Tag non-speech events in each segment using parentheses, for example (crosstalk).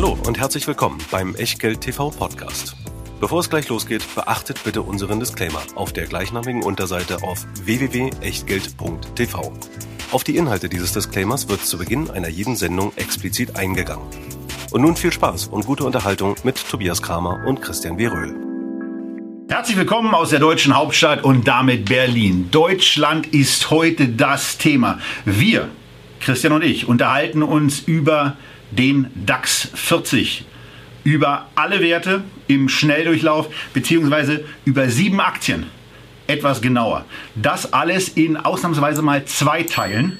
Hallo und herzlich willkommen beim Echtgeld TV Podcast. Bevor es gleich losgeht, beachtet bitte unseren Disclaimer auf der gleichnamigen Unterseite auf www.echtgeld.tv. Auf die Inhalte dieses Disclaimers wird zu Beginn einer jeden Sendung explizit eingegangen. Und nun viel Spaß und gute Unterhaltung mit Tobias Kramer und Christian W. Röhl. Herzlich willkommen aus der deutschen Hauptstadt und damit Berlin. Deutschland ist heute das Thema. Wir, Christian und ich, unterhalten uns über den DAX 40 über alle Werte im Schnelldurchlauf beziehungsweise über sieben Aktien etwas genauer. Das alles in ausnahmsweise mal zwei Teilen,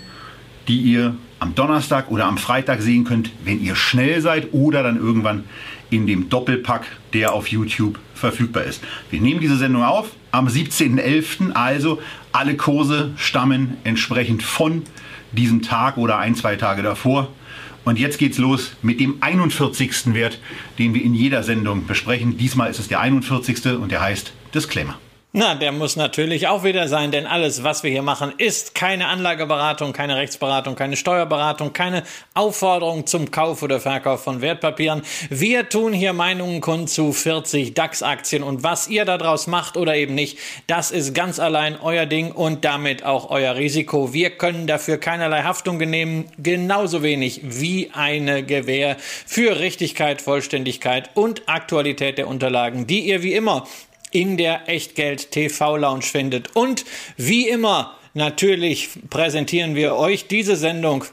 die ihr am Donnerstag oder am Freitag sehen könnt, wenn ihr schnell seid oder dann irgendwann in dem Doppelpack, der auf YouTube verfügbar ist. Wir nehmen diese Sendung auf am 17.11. Also alle Kurse stammen entsprechend von diesem Tag oder ein, zwei Tage davor. Und jetzt geht's los mit dem 41. Wert, den wir in jeder Sendung besprechen. Diesmal ist es der 41. und der heißt Disclaimer. Na, der muss natürlich auch wieder sein, denn alles, was wir hier machen, ist keine Anlageberatung, keine Rechtsberatung, keine Steuerberatung, keine Aufforderung zum Kauf oder Verkauf von Wertpapieren. Wir tun hier Meinungen kund zu 40 DAX-Aktien und was ihr daraus macht oder eben nicht, das ist ganz allein euer Ding und damit auch euer Risiko. Wir können dafür keinerlei Haftung nehmen, genauso wenig wie eine Gewähr für Richtigkeit, Vollständigkeit und Aktualität der Unterlagen, die ihr wie immer in der Echtgeld TV Lounge findet. Und wie immer, natürlich präsentieren wir euch diese Sendung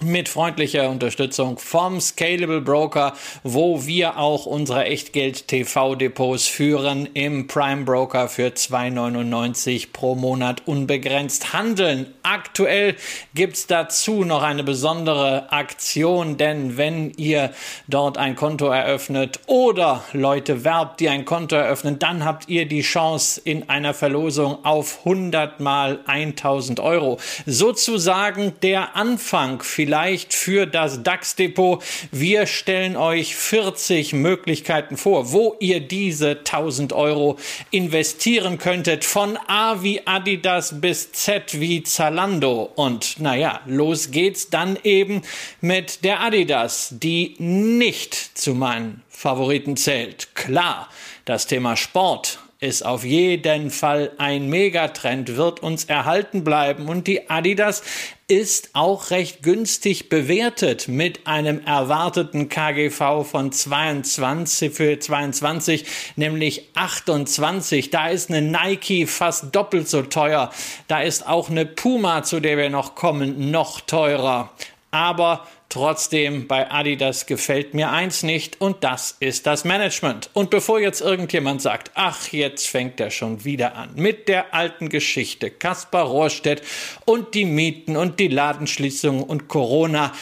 mit freundlicher Unterstützung vom Scalable Broker, wo wir auch unsere Echtgeld TV Depots führen im Prime Broker für 2,99 pro Monat unbegrenzt handeln. Aktuell gibt's dazu noch eine besondere Aktion, denn wenn ihr dort ein Konto eröffnet oder Leute werbt, die ein Konto eröffnen, dann habt ihr die Chance in einer Verlosung auf 100 mal 1000 Euro. Sozusagen der Anfang vielleicht vielleicht für das DAX-Depot. Wir stellen euch 40 Möglichkeiten vor, wo ihr diese 1000 Euro investieren könntet. Von A wie Adidas bis Z wie Zalando. Und naja, los geht's dann eben mit der Adidas, die nicht zu meinen Favoriten zählt. Klar, das Thema Sport ist auf jeden Fall ein Megatrend, wird uns erhalten bleiben und die Adidas ist auch recht günstig bewertet mit einem erwarteten KGV von 22 für 22, nämlich 28. Da ist eine Nike fast doppelt so teuer. Da ist auch eine Puma, zu der wir noch kommen, noch teurer. Aber Trotzdem bei Adidas gefällt mir eins nicht und das ist das Management. Und bevor jetzt irgendjemand sagt, ach, jetzt fängt er schon wieder an mit der alten Geschichte, Kaspar Rohrstedt und die Mieten und die Ladenschließungen und Corona.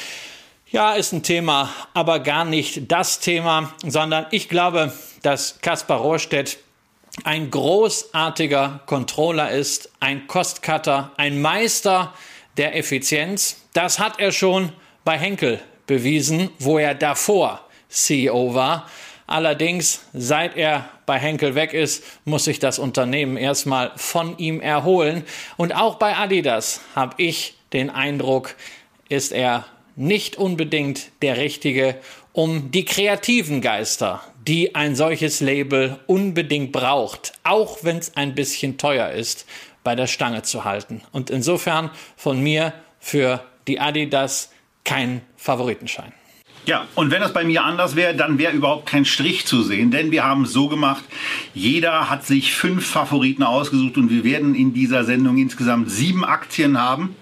Ja, ist ein Thema, aber gar nicht das Thema, sondern ich glaube, dass Kaspar Rohrstedt ein großartiger Controller ist, ein Kostcutter, ein Meister der Effizienz. Das hat er schon bei Henkel bewiesen, wo er davor CEO war. Allerdings, seit er bei Henkel weg ist, muss sich das Unternehmen erstmal von ihm erholen. Und auch bei Adidas habe ich den Eindruck, ist er nicht unbedingt der Richtige, um die kreativen Geister, die ein solches Label unbedingt braucht, auch wenn es ein bisschen teuer ist, bei der Stange zu halten. Und insofern von mir für die Adidas kein Favoritenschein. Ja, und wenn das bei mir anders wäre, dann wäre überhaupt kein Strich zu sehen, denn wir haben so gemacht, jeder hat sich fünf Favoriten ausgesucht und wir werden in dieser Sendung insgesamt sieben Aktien haben.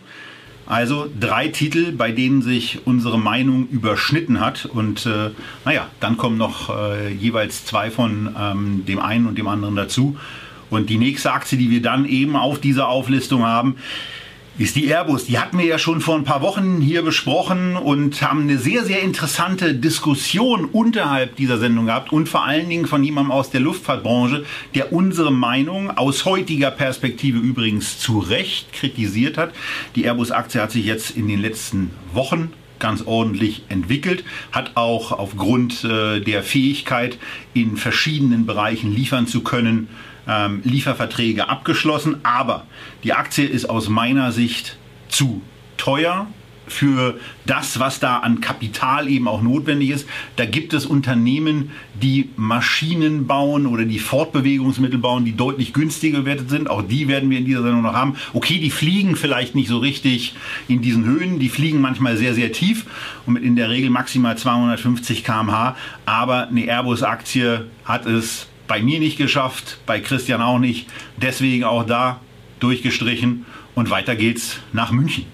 Also drei Titel, bei denen sich unsere Meinung überschnitten hat. Und äh, naja, dann kommen noch äh, jeweils zwei von ähm, dem einen und dem anderen dazu. Und die nächste Aktie, die wir dann eben auf dieser Auflistung haben, ist die Airbus. Die hatten wir ja schon vor ein paar Wochen hier besprochen und haben eine sehr, sehr interessante Diskussion unterhalb dieser Sendung gehabt und vor allen Dingen von jemandem aus der Luftfahrtbranche, der unsere Meinung aus heutiger Perspektive übrigens zu Recht kritisiert hat. Die Airbus-Aktie hat sich jetzt in den letzten Wochen ganz ordentlich entwickelt, hat auch aufgrund äh, der Fähigkeit, in verschiedenen Bereichen liefern zu können, ähm, Lieferverträge abgeschlossen. Aber die Aktie ist aus meiner Sicht zu teuer für das, was da an Kapital eben auch notwendig ist. Da gibt es Unternehmen, die Maschinen bauen oder die Fortbewegungsmittel bauen, die deutlich günstiger bewertet sind. Auch die werden wir in dieser Sendung noch haben. Okay, die fliegen vielleicht nicht so richtig in diesen Höhen. Die fliegen manchmal sehr, sehr tief und mit in der Regel maximal 250 km/h. Aber eine Airbus-Aktie hat es bei mir nicht geschafft, bei Christian auch nicht. Deswegen auch da durchgestrichen und weiter geht's nach München.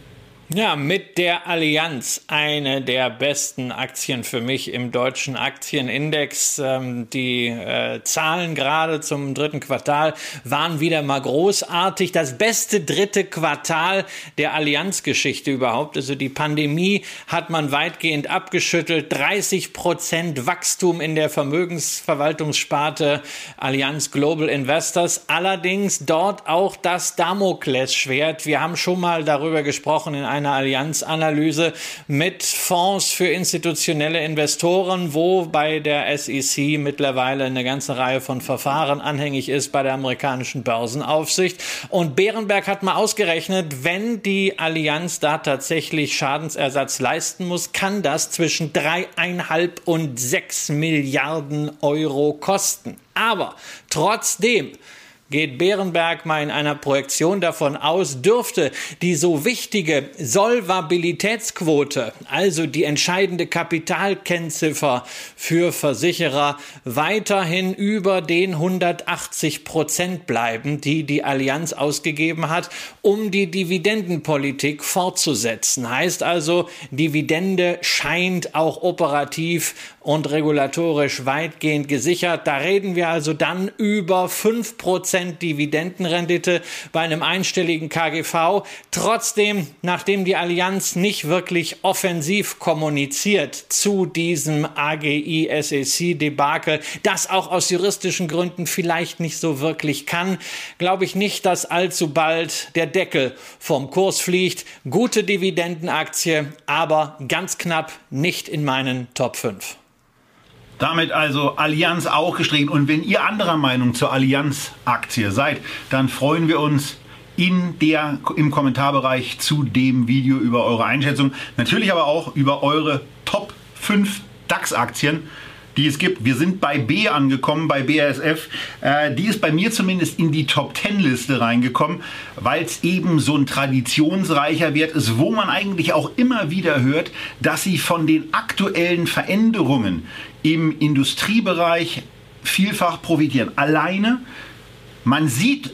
Ja, mit der Allianz eine der besten Aktien für mich im deutschen Aktienindex. Ähm, die äh, Zahlen gerade zum dritten Quartal waren wieder mal großartig. Das beste dritte Quartal der Allianz-Geschichte überhaupt. Also die Pandemie hat man weitgehend abgeschüttelt. 30 Prozent Wachstum in der Vermögensverwaltungssparte Allianz Global Investors. Allerdings dort auch das Damoklesschwert. Wir haben schon mal darüber gesprochen in einer Allianzanalyse mit Fonds für institutionelle Investoren, wo bei der SEC mittlerweile eine ganze Reihe von Verfahren anhängig ist bei der amerikanischen Börsenaufsicht. Und Bärenberg hat mal ausgerechnet, wenn die Allianz da tatsächlich Schadensersatz leisten muss, kann das zwischen dreieinhalb und sechs Milliarden Euro kosten. Aber trotzdem geht Bärenberg mal in einer Projektion davon aus, dürfte die so wichtige Solvabilitätsquote, also die entscheidende Kapitalkennziffer für Versicherer, weiterhin über den 180 Prozent bleiben, die die Allianz ausgegeben hat, um die Dividendenpolitik fortzusetzen. Heißt also, Dividende scheint auch operativ und regulatorisch weitgehend gesichert. Da reden wir also dann über 5% Dividendenrendite bei einem einstelligen KGV. Trotzdem, nachdem die Allianz nicht wirklich offensiv kommuniziert zu diesem AGI SEC Debakel, das auch aus juristischen Gründen vielleicht nicht so wirklich kann, glaube ich nicht, dass allzu bald der Deckel vom Kurs fliegt. Gute Dividendenaktie, aber ganz knapp nicht in meinen Top 5. Damit also Allianz auch gestrichen. Und wenn ihr anderer Meinung zur Allianz-Aktie seid, dann freuen wir uns in der, im Kommentarbereich zu dem Video über eure Einschätzung. Natürlich aber auch über eure Top 5 DAX-Aktien die es gibt. Wir sind bei B angekommen, bei BASF. Äh, die ist bei mir zumindest in die Top 10 Liste reingekommen, weil es eben so ein traditionsreicher Wert ist, wo man eigentlich auch immer wieder hört, dass sie von den aktuellen Veränderungen im Industriebereich vielfach profitieren. Alleine, man sieht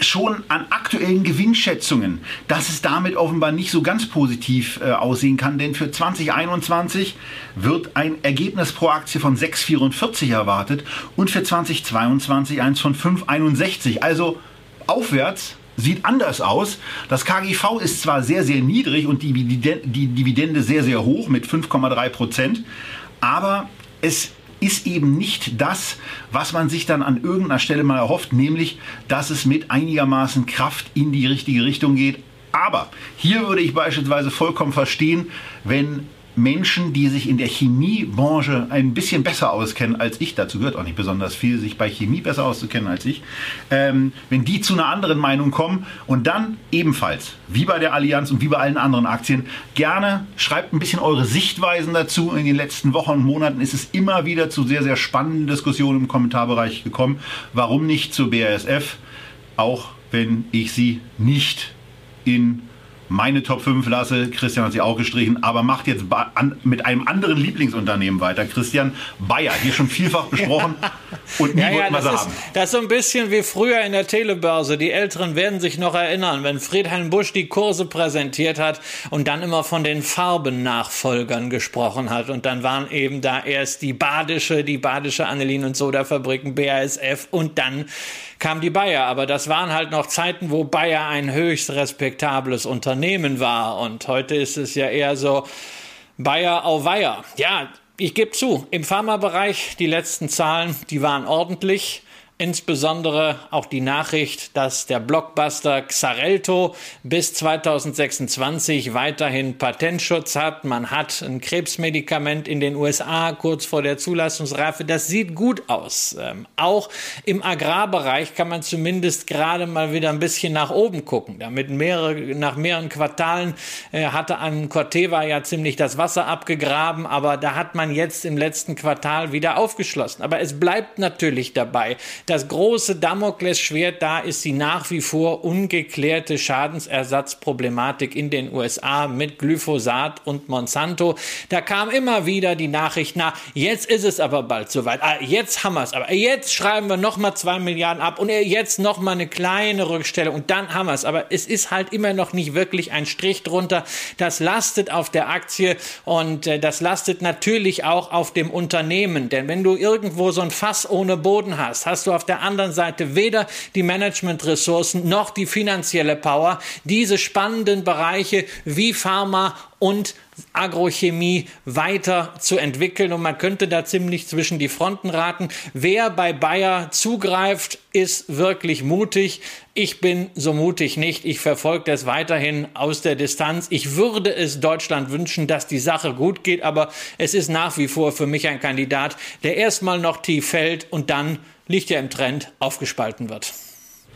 schon an aktuellen Gewinnschätzungen, dass es damit offenbar nicht so ganz positiv äh, aussehen kann, denn für 2021 wird ein Ergebnis pro Aktie von 6,44 erwartet und für 2022 eins von 5,61. Also aufwärts sieht anders aus. Das KGV ist zwar sehr, sehr niedrig und die Dividende sehr, sehr hoch mit 5,3 Prozent, aber es ist eben nicht das, was man sich dann an irgendeiner Stelle mal erhofft, nämlich, dass es mit einigermaßen Kraft in die richtige Richtung geht. Aber hier würde ich beispielsweise vollkommen verstehen, wenn Menschen, die sich in der Chemiebranche ein bisschen besser auskennen als ich, dazu gehört auch nicht besonders viel, sich bei Chemie besser auszukennen als ich, ähm, wenn die zu einer anderen Meinung kommen und dann ebenfalls, wie bei der Allianz und wie bei allen anderen Aktien, gerne schreibt ein bisschen eure Sichtweisen dazu. In den letzten Wochen und Monaten ist es immer wieder zu sehr, sehr spannenden Diskussionen im Kommentarbereich gekommen. Warum nicht zur BASF, auch wenn ich sie nicht in meine Top 5 lasse. Christian hat sie auch gestrichen, aber macht jetzt mit einem anderen Lieblingsunternehmen weiter. Christian Bayer, hier schon vielfach (laughs) besprochen und nie ja, wollten ja, wir haben. Das ist so ein bisschen wie früher in der Telebörse. Die Älteren werden sich noch erinnern, wenn Friedhelm Busch die Kurse präsentiert hat und dann immer von den Farbennachfolgern gesprochen hat. Und dann waren eben da erst die Badische, die Badische Anilin und Sodafabriken, BASF und dann kam die Bayer. Aber das waren halt noch Zeiten, wo Bayer ein höchst respektables Unternehmen war. Und heute ist es ja eher so Bayer auf Weiher. Ja, ich gebe zu, im Pharmabereich, die letzten Zahlen, die waren ordentlich. Insbesondere auch die Nachricht, dass der Blockbuster Xarelto bis 2026 weiterhin Patentschutz hat. Man hat ein Krebsmedikament in den USA kurz vor der Zulassungsreife. Das sieht gut aus. Ähm, auch im Agrarbereich kann man zumindest gerade mal wieder ein bisschen nach oben gucken. Damit mehrere, nach mehreren Quartalen äh, hatte an Corteva ja ziemlich das Wasser abgegraben, aber da hat man jetzt im letzten Quartal wieder aufgeschlossen. Aber es bleibt natürlich dabei das große Damoklesschwert da ist die nach wie vor ungeklärte Schadensersatzproblematik in den USA mit Glyphosat und Monsanto. Da kam immer wieder die Nachricht, na, jetzt ist es aber bald soweit. Ah, jetzt haben wir es aber. Jetzt schreiben wir nochmal zwei Milliarden ab und jetzt nochmal eine kleine Rückstellung und dann haben wir es. Aber es ist halt immer noch nicht wirklich ein Strich drunter. Das lastet auf der Aktie und äh, das lastet natürlich auch auf dem Unternehmen. Denn wenn du irgendwo so ein Fass ohne Boden hast, hast du auf der anderen Seite weder die Managementressourcen noch die finanzielle Power, diese spannenden Bereiche wie Pharma und Agrochemie weiter zu entwickeln. Und man könnte da ziemlich zwischen die Fronten raten. Wer bei Bayer zugreift, ist wirklich mutig. Ich bin so mutig nicht. Ich verfolge das weiterhin aus der Distanz. Ich würde es Deutschland wünschen, dass die Sache gut geht, aber es ist nach wie vor für mich ein Kandidat, der erstmal noch tief fällt und dann liegt ja im Trend, aufgespalten wird.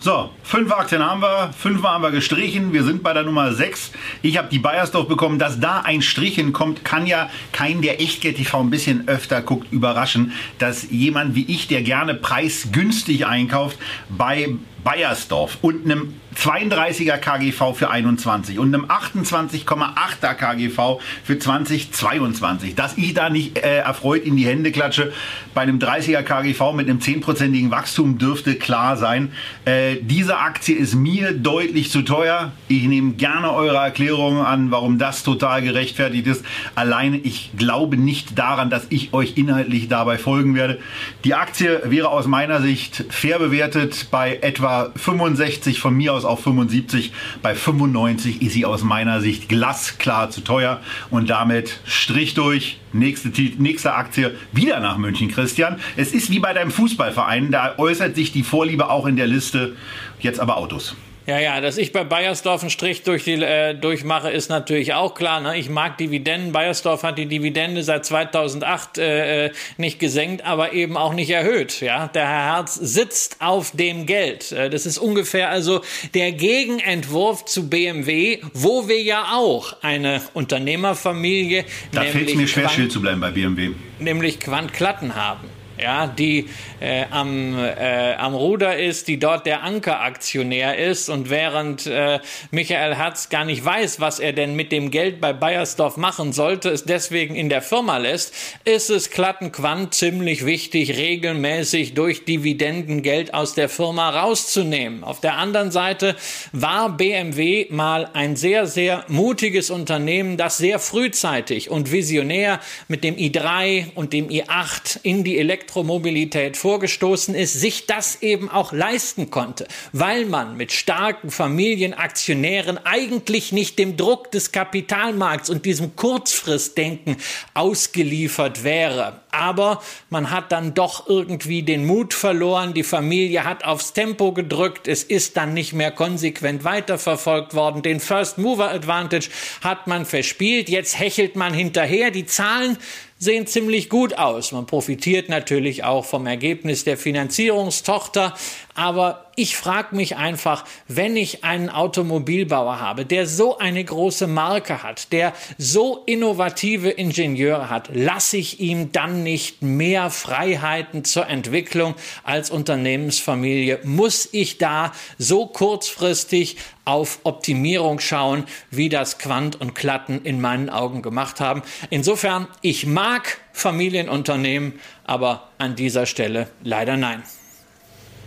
So, fünf Aktien haben wir, fünfmal haben wir gestrichen. Wir sind bei der Nummer sechs. Ich habe die Bayersdorf bekommen. Dass da ein Strich hinkommt, kann ja kein, der Echtgeld TV ein bisschen öfter guckt, überraschen, dass jemand wie ich, der gerne preisgünstig einkauft, bei Bayersdorf und einem 32er KGV für 21 und einem 28,8er KGV für 2022. Dass ich da nicht äh, erfreut in die Hände klatsche, bei einem 30er KGV mit einem 10%igen Wachstum dürfte klar sein. Äh, diese Aktie ist mir deutlich zu teuer. Ich nehme gerne eure Erklärungen an, warum das total gerechtfertigt ist. Alleine, ich glaube nicht daran, dass ich euch inhaltlich dabei folgen werde. Die Aktie wäre aus meiner Sicht fair bewertet bei etwa 65 von mir aus auf 75. Bei 95 ist sie aus meiner Sicht glasklar zu teuer und damit Strich durch. Nächste, nächste Aktie wieder nach München, Christian. Es ist wie bei deinem Fußballverein, da äußert sich die Vorliebe auch in der Liste. Jetzt aber Autos. Ja, ja, dass ich bei Bayersdorf einen Strich durch die, äh, durchmache, ist natürlich auch klar. Ne? Ich mag Dividenden. Bayersdorf hat die Dividende seit 2008 äh, äh, nicht gesenkt, aber eben auch nicht erhöht. Ja, Der Herr Herz sitzt auf dem Geld. Äh, das ist ungefähr also der Gegenentwurf zu BMW, wo wir ja auch eine Unternehmerfamilie. Da fällt es mir schwer, still zu bleiben bei BMW. Nämlich Quant Klatten haben ja, die äh, am, äh, am Ruder ist, die dort der Ankeraktionär ist und während äh, Michael Herz gar nicht weiß, was er denn mit dem Geld bei Bayersdorf machen sollte, es deswegen in der Firma lässt, ist es Klattenquant ziemlich wichtig, regelmäßig durch Dividenden Geld aus der Firma rauszunehmen. Auf der anderen Seite war BMW mal ein sehr, sehr mutiges Unternehmen, das sehr frühzeitig und visionär mit dem i3 und dem i8 in die Elektro Elektromobilität vorgestoßen ist, sich das eben auch leisten konnte, weil man mit starken Familienaktionären eigentlich nicht dem Druck des Kapitalmarkts und diesem Kurzfristdenken ausgeliefert wäre. Aber man hat dann doch irgendwie den Mut verloren, die Familie hat aufs Tempo gedrückt, es ist dann nicht mehr konsequent weiterverfolgt worden, den First Mover Advantage hat man verspielt, jetzt hechelt man hinterher, die Zahlen sehen ziemlich gut aus. Man profitiert natürlich auch vom Ergebnis der Finanzierungstochter, aber ich frage mich einfach, wenn ich einen Automobilbauer habe, der so eine große Marke hat, der so innovative Ingenieure hat, lasse ich ihm dann nicht mehr Freiheiten zur Entwicklung als Unternehmensfamilie? Muss ich da so kurzfristig auf Optimierung schauen, wie das Quant und Klatten in meinen Augen gemacht haben? Insofern, ich mag Familienunternehmen, aber an dieser Stelle leider nein.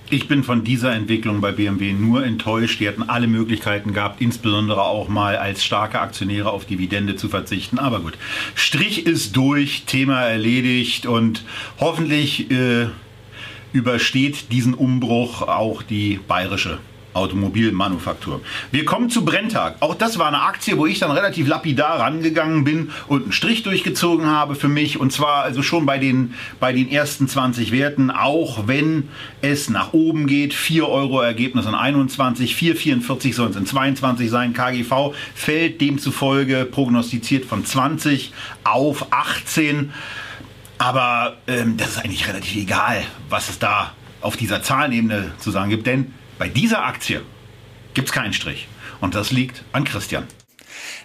Ich bin von dieser Entwicklung bei BMW nur enttäuscht. Die hatten alle Möglichkeiten gehabt, insbesondere auch mal als starke Aktionäre auf Dividende zu verzichten. Aber gut, Strich ist durch, Thema erledigt und hoffentlich äh, übersteht diesen Umbruch auch die bayerische Automobilmanufaktur. Wir kommen zu Brenntag. Auch das war eine Aktie, wo ich dann relativ lapidar rangegangen bin und einen Strich durchgezogen habe für mich. Und zwar also schon bei den, bei den ersten 20 Werten, auch wenn es nach oben geht. 4 Euro Ergebnis in 21, 4,44 sollen es in 22 sein. KGV fällt demzufolge prognostiziert von 20 auf 18. Aber ähm, das ist eigentlich relativ egal, was es da auf dieser Zahlenebene zu sagen gibt, denn bei dieser Aktie gibt es keinen Strich. Und das liegt an Christian.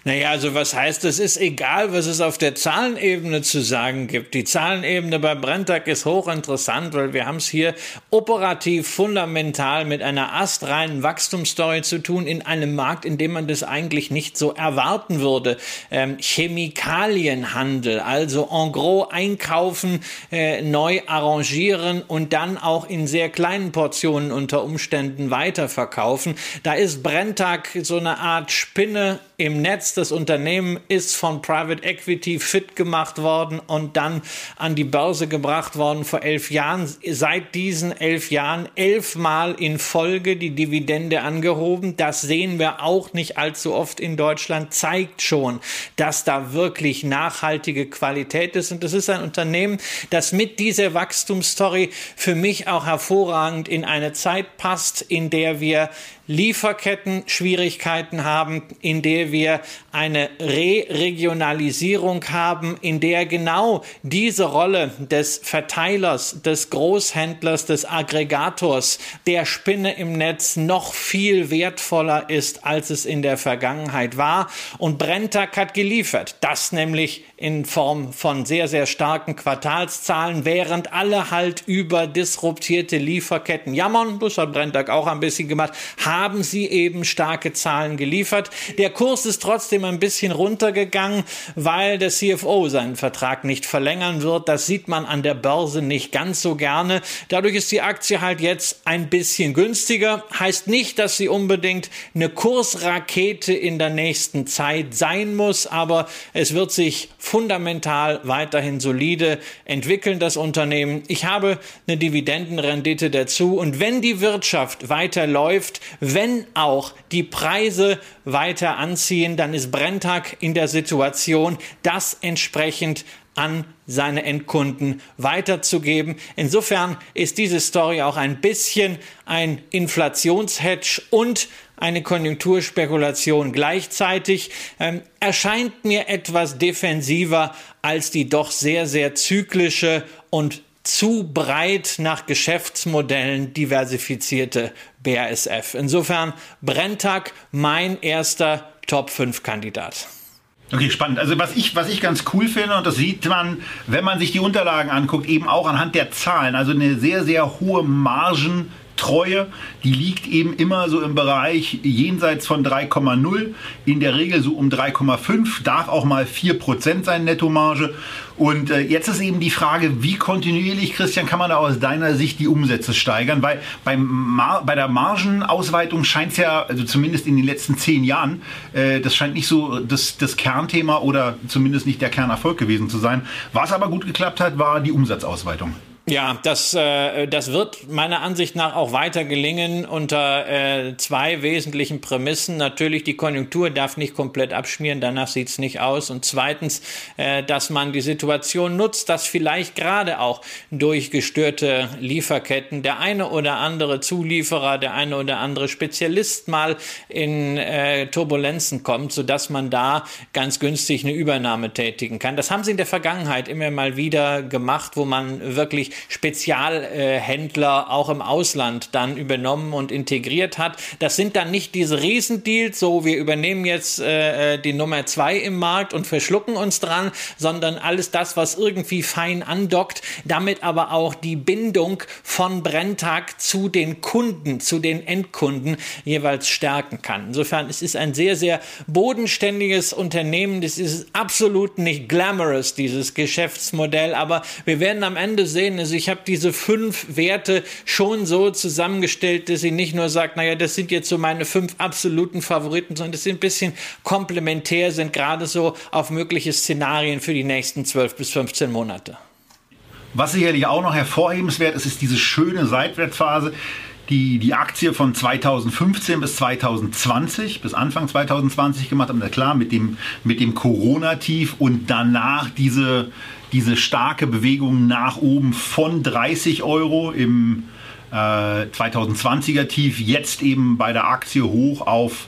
Naja, also was heißt, es ist egal, was es auf der Zahlenebene zu sagen gibt. Die Zahlenebene bei Brenntag ist hochinteressant, weil wir haben es hier operativ fundamental mit einer astreinen Wachstumsstory zu tun in einem Markt, in dem man das eigentlich nicht so erwarten würde. Ähm, Chemikalienhandel, also en gros einkaufen, äh, neu arrangieren und dann auch in sehr kleinen Portionen unter Umständen weiterverkaufen. Da ist Brenntag so eine Art Spinne im Netz. Das Unternehmen ist von Private Equity fit gemacht worden und dann an die Börse gebracht worden vor elf Jahren. Seit diesen elf Jahren elfmal in Folge die Dividende angehoben. Das sehen wir auch nicht allzu oft in Deutschland. Zeigt schon, dass da wirklich nachhaltige Qualität ist. Und das ist ein Unternehmen, das mit dieser Wachstumsstory für mich auch hervorragend in eine Zeit passt, in der wir Lieferketten-Schwierigkeiten haben, in der wir eine Re-Regionalisierung haben, in der genau diese Rolle des Verteilers, des Großhändlers, des Aggregators, der Spinne im Netz noch viel wertvoller ist, als es in der Vergangenheit war. Und Brenntag hat geliefert. Das nämlich in Form von sehr, sehr starken Quartalszahlen, während alle halt über disruptierte Lieferketten jammern, das hat Brenntag auch ein bisschen gemacht, haben sie eben starke Zahlen geliefert. Der Kurs ist trotzdem ein bisschen runtergegangen, weil der CFO seinen Vertrag nicht verlängern wird. Das sieht man an der Börse nicht ganz so gerne. Dadurch ist die Aktie halt jetzt ein bisschen günstiger. Heißt nicht, dass sie unbedingt eine Kursrakete in der nächsten Zeit sein muss, aber es wird sich fundamental weiterhin solide entwickeln, das Unternehmen. Ich habe eine Dividendenrendite dazu und wenn die Wirtschaft weiter läuft, wenn auch die Preise weiter anziehen, dann ist Brenntag in der Situation, das entsprechend an seine Endkunden weiterzugeben. Insofern ist diese Story auch ein bisschen ein Inflationshedge und eine Konjunkturspekulation gleichzeitig, ähm, erscheint mir etwas defensiver als die doch sehr, sehr zyklische und zu breit nach Geschäftsmodellen diversifizierte BASF. Insofern Brenntag mein erster Top 5 Kandidat. Okay, spannend. Also was ich, was ich ganz cool finde, und das sieht man, wenn man sich die Unterlagen anguckt, eben auch anhand der Zahlen, also eine sehr, sehr hohe Margen Treue, die liegt eben immer so im Bereich jenseits von 3,0, in der Regel so um 3,5, darf auch mal 4% sein Nettomarge. Und äh, jetzt ist eben die Frage, wie kontinuierlich, Christian, kann man da aus deiner Sicht die Umsätze steigern? Weil beim bei der Margenausweitung scheint es ja, also zumindest in den letzten zehn Jahren, äh, das scheint nicht so das, das Kernthema oder zumindest nicht der Kernerfolg gewesen zu sein. Was aber gut geklappt hat, war die Umsatzausweitung. Ja, das, äh, das wird meiner Ansicht nach auch weiter gelingen unter äh, zwei wesentlichen Prämissen. Natürlich, die Konjunktur darf nicht komplett abschmieren, danach sieht's nicht aus. Und zweitens, äh, dass man die Situation nutzt, dass vielleicht gerade auch durch gestörte Lieferketten der eine oder andere Zulieferer, der eine oder andere Spezialist mal in äh, Turbulenzen kommt, sodass man da ganz günstig eine Übernahme tätigen kann. Das haben sie in der Vergangenheit immer mal wieder gemacht, wo man wirklich Spezialhändler auch im Ausland dann übernommen und integriert hat. Das sind dann nicht diese Riesendeals, so wir übernehmen jetzt äh, die Nummer zwei im Markt und verschlucken uns dran, sondern alles das, was irgendwie fein andockt, damit aber auch die Bindung von Brenntag zu den Kunden, zu den Endkunden jeweils stärken kann. Insofern es ist ein sehr, sehr bodenständiges Unternehmen. Das ist absolut nicht glamorous, dieses Geschäftsmodell, aber wir werden am Ende sehen, also ich habe diese fünf Werte schon so zusammengestellt, dass sie nicht nur sagt, naja, das sind jetzt so meine fünf absoluten Favoriten, sondern das sind ein bisschen komplementär, sind gerade so auf mögliche Szenarien für die nächsten zwölf bis 15 Monate. Was sicherlich auch noch hervorhebenswert ist, ist diese schöne Seitwärtsphase die, die Aktie von 2015 bis 2020, bis Anfang 2020 gemacht haben. Klar, mit dem, mit dem Corona-Tief und danach diese, diese starke Bewegung nach oben von 30 Euro im äh, 2020er Tief, jetzt eben bei der Aktie hoch auf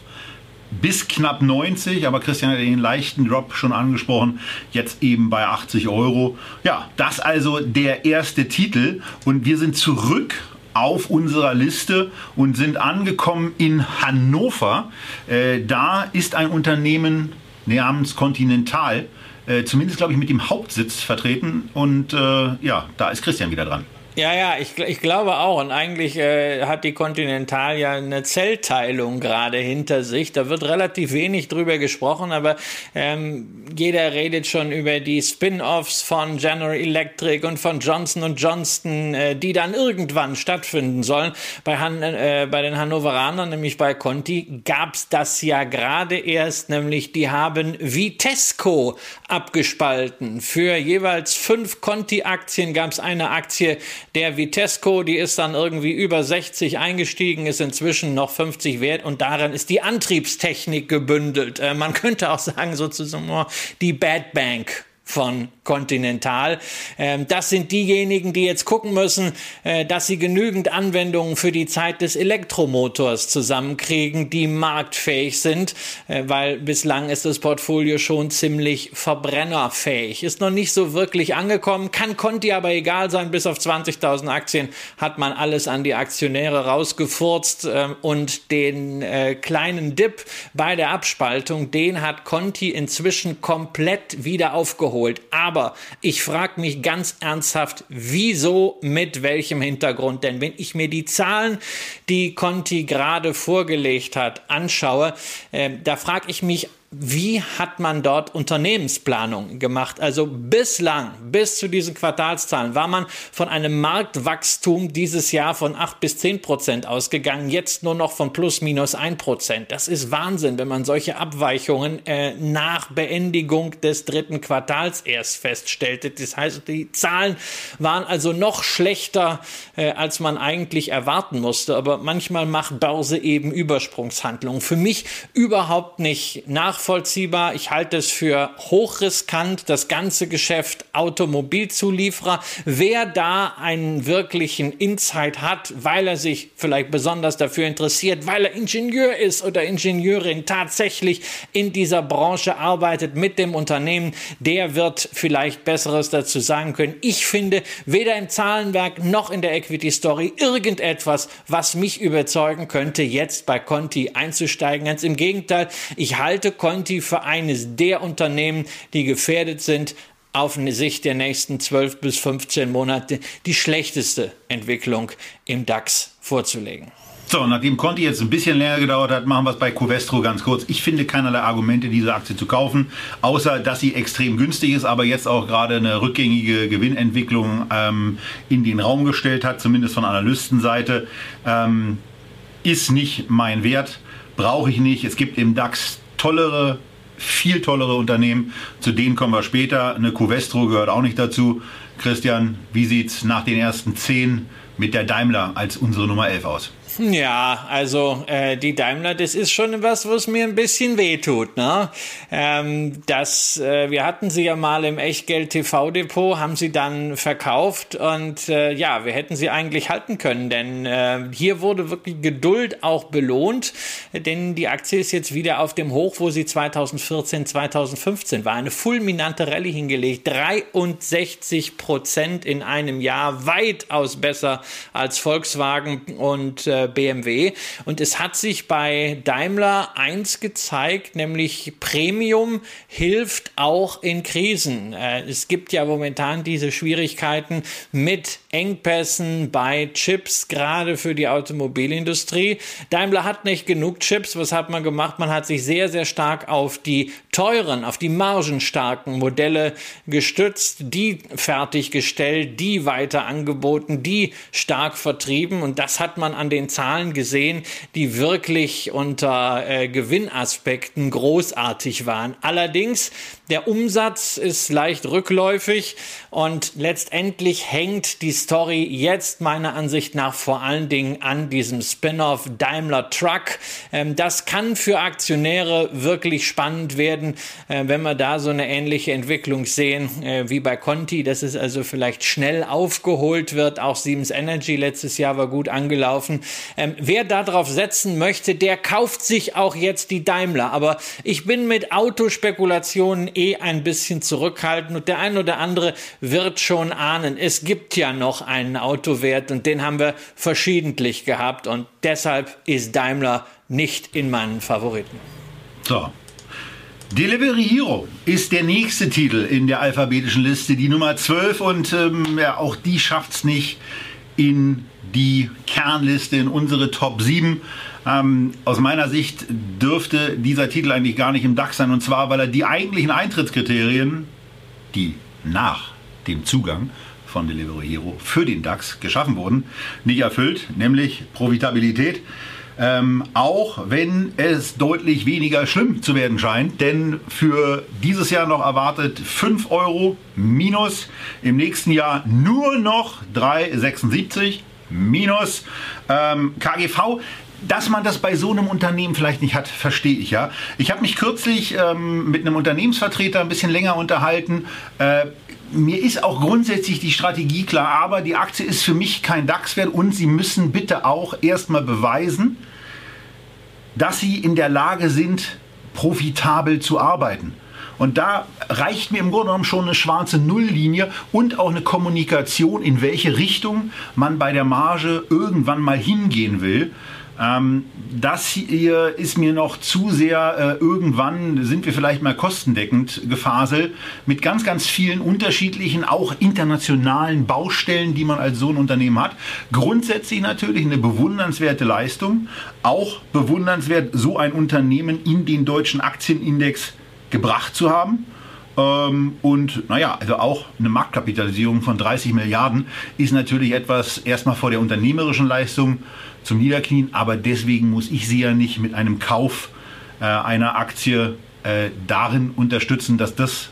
bis knapp 90, aber Christian hat den leichten Drop schon angesprochen, jetzt eben bei 80 Euro. Ja, das also der erste Titel und wir sind zurück auf unserer Liste und sind angekommen in Hannover. Äh, da ist ein Unternehmen namens Continental, äh, zumindest glaube ich mit dem Hauptsitz vertreten und äh, ja, da ist Christian wieder dran. Ja, ja, ich, ich glaube auch. Und eigentlich äh, hat die Continental ja eine Zellteilung gerade hinter sich. Da wird relativ wenig drüber gesprochen, aber ähm, jeder redet schon über die Spin-offs von General Electric und von Johnson Johnson, äh, die dann irgendwann stattfinden sollen. Bei, Han äh, bei den Hannoveranern, nämlich bei Conti, gab's das ja gerade erst, nämlich die haben Vitesco abgespalten. Für jeweils fünf Conti-Aktien gab's eine Aktie, der Vitesco, die ist dann irgendwie über 60 eingestiegen, ist inzwischen noch 50 wert und daran ist die Antriebstechnik gebündelt. Äh, man (laughs) könnte auch sagen, sozusagen die Bad Bank von Continental. Ähm, das sind diejenigen, die jetzt gucken müssen, äh, dass sie genügend Anwendungen für die Zeit des Elektromotors zusammenkriegen, die marktfähig sind, äh, weil bislang ist das Portfolio schon ziemlich verbrennerfähig. Ist noch nicht so wirklich angekommen, kann Conti aber egal sein, bis auf 20.000 Aktien hat man alles an die Aktionäre rausgefurzt äh, und den äh, kleinen Dip bei der Abspaltung, den hat Conti inzwischen komplett wieder aufgeholt. Aber aber ich frage mich ganz ernsthaft, wieso, mit welchem Hintergrund? Denn wenn ich mir die Zahlen, die Conti gerade vorgelegt hat, anschaue, äh, da frage ich mich wie hat man dort Unternehmensplanung gemacht? Also bislang, bis zu diesen Quartalszahlen, war man von einem Marktwachstum dieses Jahr von 8 bis 10 Prozent ausgegangen, jetzt nur noch von plus minus 1 Prozent. Das ist Wahnsinn, wenn man solche Abweichungen äh, nach Beendigung des dritten Quartals erst feststellte. Das heißt, die Zahlen waren also noch schlechter, äh, als man eigentlich erwarten musste. Aber manchmal macht Börse eben Übersprungshandlungen. Für mich überhaupt nicht nach nachvollziehbar. Ich halte es für hochriskant, das ganze Geschäft Automobilzulieferer. Wer da einen wirklichen Insight hat, weil er sich vielleicht besonders dafür interessiert, weil er Ingenieur ist oder Ingenieurin tatsächlich in dieser Branche arbeitet mit dem Unternehmen, der wird vielleicht Besseres dazu sagen können. Ich finde weder im Zahlenwerk noch in der Equity Story irgendetwas, was mich überzeugen könnte, jetzt bei Conti einzusteigen. Ganz im Gegenteil, ich halte Conti Für eines der Unternehmen, die gefährdet sind, auf Sicht der nächsten 12 bis 15 Monate die schlechteste Entwicklung im DAX vorzulegen. So, nachdem Conti jetzt ein bisschen länger gedauert hat, machen wir es bei Covestro ganz kurz. Ich finde keinerlei Argumente, diese Aktie zu kaufen, außer dass sie extrem günstig ist, aber jetzt auch gerade eine rückgängige Gewinnentwicklung ähm, in den Raum gestellt hat, zumindest von Analystenseite. Ähm, ist nicht mein Wert, brauche ich nicht. Es gibt im DAX tollere, viel tollere Unternehmen. Zu denen kommen wir später. Eine Covestro gehört auch nicht dazu. Christian, wie sieht es nach den ersten zehn mit der Daimler als unsere Nummer 11 aus? Ja, also äh, die Daimler, das ist schon was, was mir ein bisschen wehtut. Ne? Ähm, das, äh, wir hatten sie ja mal im Echtgeld TV Depot, haben sie dann verkauft und äh, ja, wir hätten sie eigentlich halten können, denn äh, hier wurde wirklich Geduld auch belohnt, denn die Aktie ist jetzt wieder auf dem Hoch, wo sie 2014, 2015 war. Eine fulminante Rallye hingelegt, 63 Prozent in einem Jahr, weitaus besser als Volkswagen und äh, BMW. Und es hat sich bei Daimler eins gezeigt, nämlich Premium hilft auch in Krisen. Äh, es gibt ja momentan diese Schwierigkeiten mit Engpässen bei Chips, gerade für die Automobilindustrie. Daimler hat nicht genug Chips. Was hat man gemacht? Man hat sich sehr, sehr stark auf die teuren, auf die margenstarken Modelle gestützt, die fertiggestellt, die weiter angeboten, die stark vertrieben. Und das hat man an den Zahlen gesehen, die wirklich unter äh, Gewinnaspekten großartig waren. Allerdings, der Umsatz ist leicht rückläufig und letztendlich hängt die Story jetzt meiner Ansicht nach vor allen Dingen an diesem Spin-off Daimler Truck. Ähm, das kann für Aktionäre wirklich spannend werden, äh, wenn wir da so eine ähnliche Entwicklung sehen äh, wie bei Conti, dass es also vielleicht schnell aufgeholt wird. Auch Siemens Energy letztes Jahr war gut angelaufen. Ähm, wer darauf setzen möchte, der kauft sich auch jetzt die Daimler. Aber ich bin mit Autospekulationen eh ein bisschen zurückhaltend und der ein oder andere wird schon ahnen, es gibt ja noch einen Autowert und den haben wir verschiedentlich gehabt und deshalb ist Daimler nicht in meinen Favoriten. So. Delivery Hero ist der nächste Titel in der alphabetischen Liste, die Nummer 12 und ähm, ja, auch die schafft es nicht in die Kernliste, in unsere Top 7. Ähm, aus meiner Sicht dürfte dieser Titel eigentlich gar nicht im DAX sein und zwar, weil er die eigentlichen Eintrittskriterien, die nach dem Zugang von Delivery Hero für den DAX geschaffen wurden, nicht erfüllt, nämlich Profitabilität. Ähm, auch wenn es deutlich weniger schlimm zu werden scheint, denn für dieses Jahr noch erwartet 5 Euro minus, im nächsten Jahr nur noch 3,76 minus. Ähm, KGV dass man das bei so einem Unternehmen vielleicht nicht hat, verstehe ich ja. Ich habe mich kürzlich ähm, mit einem Unternehmensvertreter ein bisschen länger unterhalten. Äh, mir ist auch grundsätzlich die Strategie klar, aber die Aktie ist für mich kein DAX-Wert und Sie müssen bitte auch erstmal beweisen, dass Sie in der Lage sind, profitabel zu arbeiten. Und da reicht mir im Grunde genommen schon eine schwarze Nulllinie und auch eine Kommunikation, in welche Richtung man bei der Marge irgendwann mal hingehen will. Ähm, das hier ist mir noch zu sehr, äh, irgendwann sind wir vielleicht mal kostendeckend gefaselt, mit ganz, ganz vielen unterschiedlichen, auch internationalen Baustellen, die man als so ein Unternehmen hat. Grundsätzlich natürlich eine bewundernswerte Leistung, auch bewundernswert, so ein Unternehmen in den deutschen Aktienindex gebracht zu haben. Ähm, und naja, also auch eine Marktkapitalisierung von 30 Milliarden ist natürlich etwas erstmal vor der unternehmerischen Leistung zum Niederknien, aber deswegen muss ich sie ja nicht mit einem Kauf äh, einer Aktie äh, darin unterstützen, dass das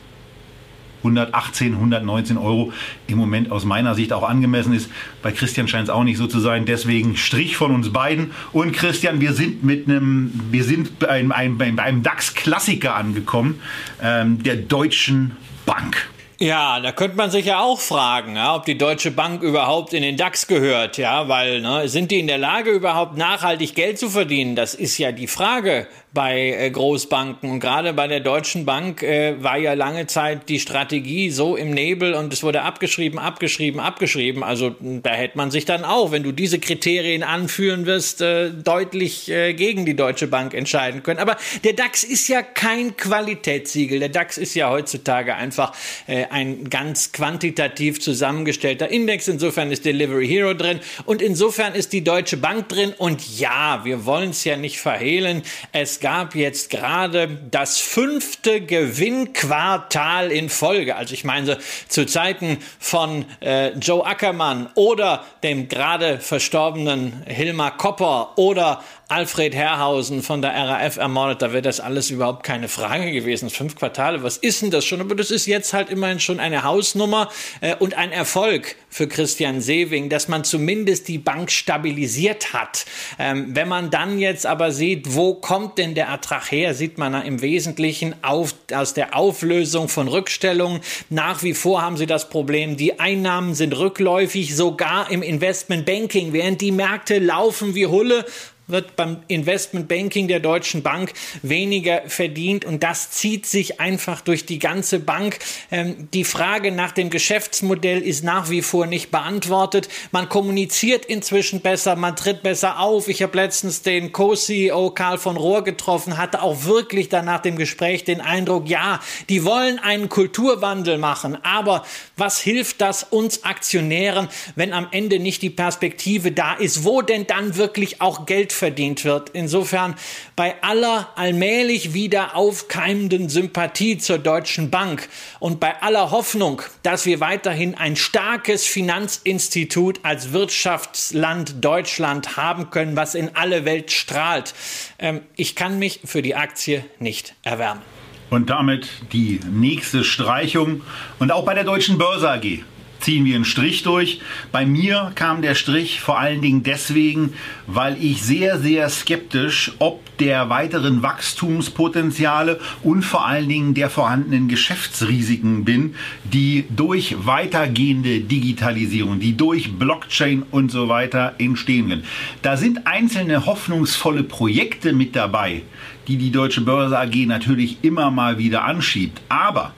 118, 119 Euro im Moment aus meiner Sicht auch angemessen ist. Bei Christian scheint es auch nicht so zu sein. Deswegen Strich von uns beiden. Und Christian, wir sind mit einem, wir sind bei einem, einem, einem DAX-Klassiker angekommen, ähm, der Deutschen Bank. Ja, da könnte man sich ja auch fragen, ja, ob die Deutsche Bank überhaupt in den DAX gehört, ja, weil ne, sind die in der Lage überhaupt nachhaltig Geld zu verdienen? Das ist ja die Frage bei äh, Großbanken. Und gerade bei der Deutschen Bank äh, war ja lange Zeit die Strategie so im Nebel und es wurde abgeschrieben, abgeschrieben, abgeschrieben. Also da hätte man sich dann auch, wenn du diese Kriterien anführen wirst, äh, deutlich äh, gegen die Deutsche Bank entscheiden können. Aber der DAX ist ja kein Qualitätssiegel. Der DAX ist ja heutzutage einfach äh, ein ganz quantitativ zusammengestellter Index. Insofern ist Delivery Hero drin und insofern ist die Deutsche Bank drin. Und ja, wir wollen es ja nicht verhehlen. Es gab jetzt gerade das fünfte Gewinnquartal in Folge. Also ich meine zu Zeiten von äh, Joe Ackermann oder dem gerade verstorbenen Hilmar Kopper oder Alfred Herrhausen von der RAF ermordet, da wäre das alles überhaupt keine Frage gewesen. Fünf Quartale, was ist denn das schon? Aber das ist jetzt halt immerhin schon eine Hausnummer äh, und ein Erfolg für Christian Sewing, dass man zumindest die Bank stabilisiert hat. Ähm, wenn man dann jetzt aber sieht, wo kommt denn der Ertrag her, sieht man im Wesentlichen auf, aus der Auflösung von Rückstellungen. Nach wie vor haben sie das Problem, die Einnahmen sind rückläufig, sogar im Investmentbanking, während die Märkte laufen wie Hulle wird beim Investmentbanking der Deutschen Bank weniger verdient und das zieht sich einfach durch die ganze Bank. Ähm, die Frage nach dem Geschäftsmodell ist nach wie vor nicht beantwortet. Man kommuniziert inzwischen besser, man tritt besser auf. Ich habe letztens den Co-CEO Karl von Rohr getroffen, hatte auch wirklich dann nach dem Gespräch den Eindruck, ja, die wollen einen Kulturwandel machen, aber was hilft das uns Aktionären, wenn am Ende nicht die Perspektive da ist, wo denn dann wirklich auch Geld verdient wird. Insofern bei aller allmählich wieder aufkeimenden Sympathie zur Deutschen Bank und bei aller Hoffnung, dass wir weiterhin ein starkes Finanzinstitut als Wirtschaftsland Deutschland haben können, was in alle Welt strahlt, ähm, ich kann mich für die Aktie nicht erwärmen. Und damit die nächste Streichung. Und auch bei der Deutschen Börse AG ziehen wir einen Strich durch. Bei mir kam der Strich vor allen Dingen deswegen, weil ich sehr, sehr skeptisch ob der weiteren Wachstumspotenziale und vor allen Dingen der vorhandenen Geschäftsrisiken bin, die durch weitergehende Digitalisierung, die durch Blockchain und so weiter entstehen werden. Da sind einzelne hoffnungsvolle Projekte mit dabei, die die Deutsche Börse AG natürlich immer mal wieder anschiebt. Aber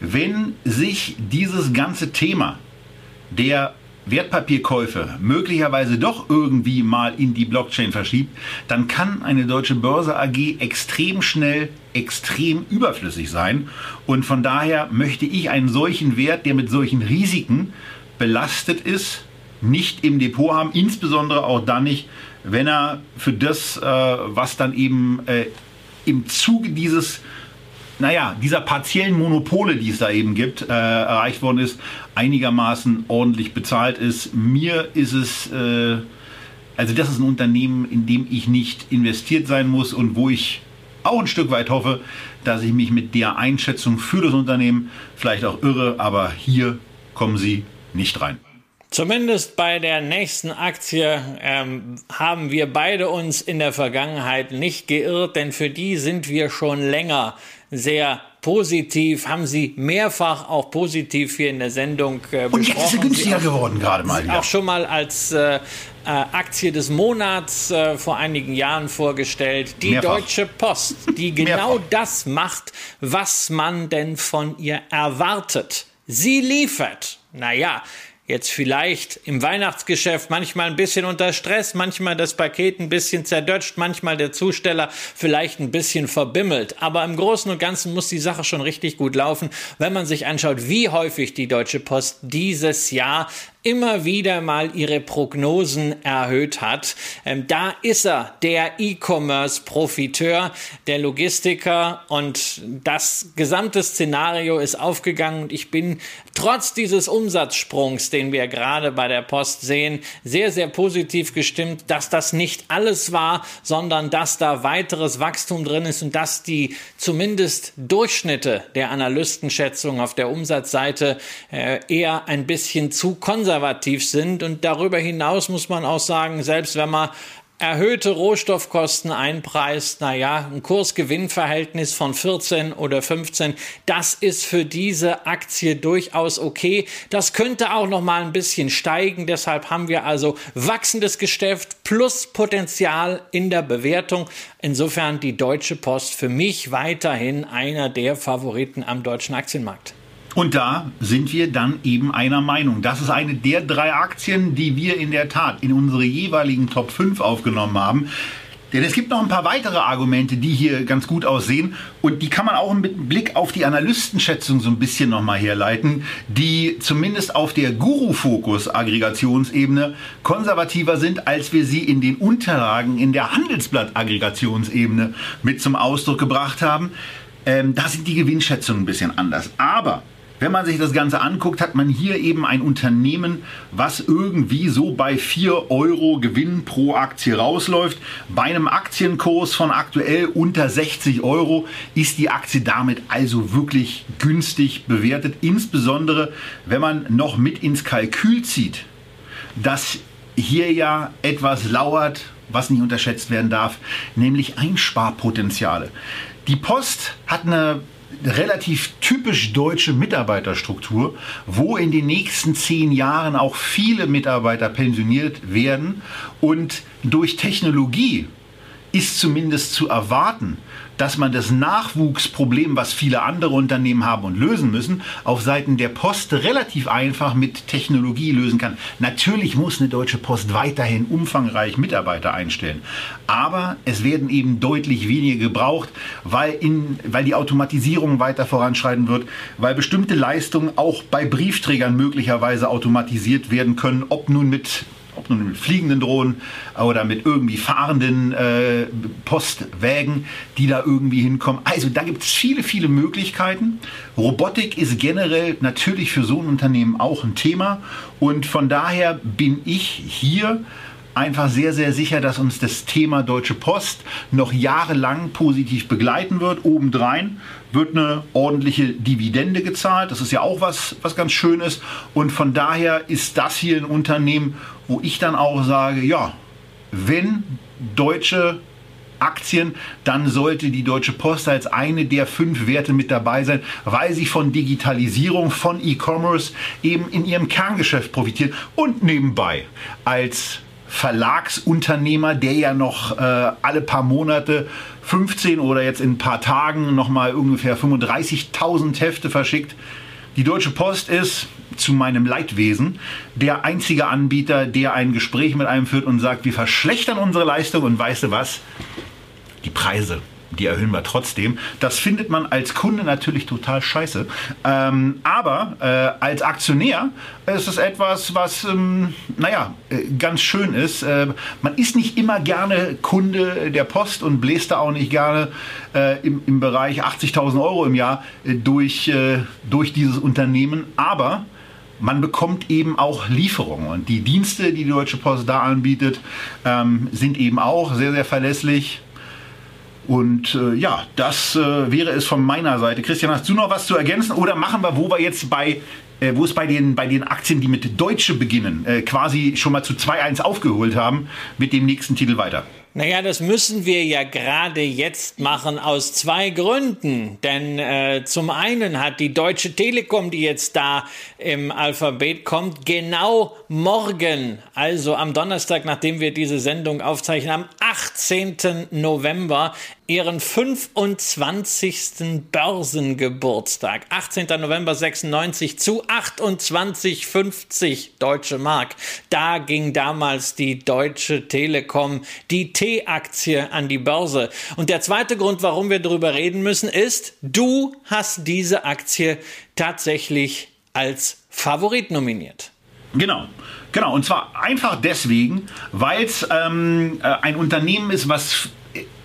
wenn sich dieses ganze Thema der Wertpapierkäufe möglicherweise doch irgendwie mal in die Blockchain verschiebt, dann kann eine deutsche Börse AG extrem schnell, extrem überflüssig sein. Und von daher möchte ich einen solchen Wert, der mit solchen Risiken belastet ist, nicht im Depot haben, insbesondere auch dann nicht, wenn er für das, äh, was dann eben äh, im Zuge dieses naja, dieser partiellen Monopole, die es da eben gibt, äh, erreicht worden ist, einigermaßen ordentlich bezahlt ist. Mir ist es, äh, also das ist ein Unternehmen, in dem ich nicht investiert sein muss und wo ich auch ein Stück weit hoffe, dass ich mich mit der Einschätzung für das Unternehmen vielleicht auch irre, aber hier kommen Sie nicht rein. Zumindest bei der nächsten Aktie ähm, haben wir beide uns in der Vergangenheit nicht geirrt, denn für die sind wir schon länger sehr positiv, haben Sie mehrfach auch positiv hier in der Sendung äh, Und jetzt ist sie günstiger geworden gerade mal. Wieder. Auch schon mal als äh, äh, Aktie des Monats äh, vor einigen Jahren vorgestellt. Die Mehrfach. Deutsche Post, die (laughs) genau das macht, was man denn von ihr erwartet. Sie liefert. Naja, jetzt vielleicht im Weihnachtsgeschäft manchmal ein bisschen unter Stress, manchmal das Paket ein bisschen zerdutscht, manchmal der Zusteller vielleicht ein bisschen verbimmelt. Aber im Großen und Ganzen muss die Sache schon richtig gut laufen, wenn man sich anschaut, wie häufig die Deutsche Post dieses Jahr immer wieder mal ihre Prognosen erhöht hat. Ähm, da ist er, der E-Commerce-Profiteur, der Logistiker und das gesamte Szenario ist aufgegangen und ich bin trotz dieses Umsatzsprungs, den wir gerade bei der Post sehen, sehr, sehr positiv gestimmt, dass das nicht alles war, sondern dass da weiteres Wachstum drin ist und dass die zumindest Durchschnitte der Analystenschätzung auf der Umsatzseite äh, eher ein bisschen zu konservativ konservativ sind. Und darüber hinaus muss man auch sagen, selbst wenn man erhöhte Rohstoffkosten einpreist, naja, ein Kursgewinnverhältnis von 14 oder 15, das ist für diese Aktie durchaus okay. Das könnte auch noch mal ein bisschen steigen, deshalb haben wir also wachsendes Geschäft plus Potenzial in der Bewertung. Insofern die Deutsche Post für mich weiterhin einer der Favoriten am deutschen Aktienmarkt. Und da sind wir dann eben einer Meinung. Das ist eine der drei Aktien, die wir in der Tat in unsere jeweiligen Top 5 aufgenommen haben. Denn es gibt noch ein paar weitere Argumente, die hier ganz gut aussehen. Und die kann man auch mit Blick auf die Analystenschätzung so ein bisschen nochmal herleiten, die zumindest auf der Guru-Fokus-Aggregationsebene konservativer sind, als wir sie in den Unterlagen in der Handelsblatt-Aggregationsebene mit zum Ausdruck gebracht haben. Ähm, da sind die Gewinnschätzungen ein bisschen anders. Aber wenn man sich das Ganze anguckt, hat man hier eben ein Unternehmen, was irgendwie so bei 4 Euro Gewinn pro Aktie rausläuft. Bei einem Aktienkurs von aktuell unter 60 Euro ist die Aktie damit also wirklich günstig bewertet. Insbesondere, wenn man noch mit ins Kalkül zieht, dass hier ja etwas lauert, was nicht unterschätzt werden darf, nämlich Einsparpotenziale. Die Post hat eine relativ typisch deutsche Mitarbeiterstruktur, wo in den nächsten zehn Jahren auch viele Mitarbeiter pensioniert werden. Und durch Technologie ist zumindest zu erwarten, dass man das Nachwuchsproblem, was viele andere Unternehmen haben und lösen müssen, auf Seiten der Post relativ einfach mit Technologie lösen kann. Natürlich muss eine Deutsche Post weiterhin umfangreich Mitarbeiter einstellen, aber es werden eben deutlich weniger gebraucht, weil, in, weil die Automatisierung weiter voranschreiten wird, weil bestimmte Leistungen auch bei Briefträgern möglicherweise automatisiert werden können, ob nun mit ob nun mit fliegenden Drohnen oder mit irgendwie fahrenden äh, Postwägen, die da irgendwie hinkommen. Also da gibt es viele, viele Möglichkeiten. Robotik ist generell natürlich für so ein Unternehmen auch ein Thema und von daher bin ich hier einfach sehr, sehr sicher, dass uns das Thema Deutsche Post noch jahrelang positiv begleiten wird. Obendrein wird eine ordentliche Dividende gezahlt. Das ist ja auch was, was ganz Schönes. Und von daher ist das hier ein Unternehmen, wo ich dann auch sage, ja, wenn deutsche Aktien, dann sollte die Deutsche Post als eine der fünf Werte mit dabei sein, weil sie von Digitalisierung, von E-Commerce eben in ihrem Kerngeschäft profitiert und nebenbei als Verlagsunternehmer, der ja noch äh, alle paar Monate 15 oder jetzt in ein paar Tagen nochmal ungefähr 35.000 Hefte verschickt. Die Deutsche Post ist zu meinem Leidwesen der einzige Anbieter, der ein Gespräch mit einem führt und sagt, wir verschlechtern unsere Leistung und weißt du was? Die Preise die erhöhen wir trotzdem. Das findet man als Kunde natürlich total scheiße. Ähm, aber äh, als Aktionär ist es etwas, was, ähm, naja, äh, ganz schön ist. Äh, man ist nicht immer gerne Kunde der Post und bläst da auch nicht gerne äh, im, im Bereich 80.000 Euro im Jahr äh, durch, äh, durch dieses Unternehmen. Aber man bekommt eben auch Lieferungen. Und die Dienste, die die Deutsche Post da anbietet, ähm, sind eben auch sehr, sehr verlässlich. Und äh, ja, das äh, wäre es von meiner Seite. Christian, hast du noch was zu ergänzen? Oder machen wir, wo wir jetzt bei, äh, wo es bei den, bei den Aktien, die mit Deutsche beginnen, äh, quasi schon mal zu 2-1 aufgeholt haben, mit dem nächsten Titel weiter? Naja, das müssen wir ja gerade jetzt machen aus zwei Gründen. Denn äh, zum einen hat die Deutsche Telekom, die jetzt da im Alphabet kommt, genau morgen, also am Donnerstag, nachdem wir diese Sendung aufzeichnen, am 18. November, ihren 25. Börsengeburtstag. 18. November 96 zu 28,50 Deutsche Mark. Da ging damals die Deutsche Telekom, die T-Aktie an die Börse. Und der zweite Grund, warum wir darüber reden müssen, ist, du hast diese Aktie tatsächlich als Favorit nominiert. Genau. Genau, und zwar einfach deswegen, weil es ähm, äh, ein Unternehmen ist, was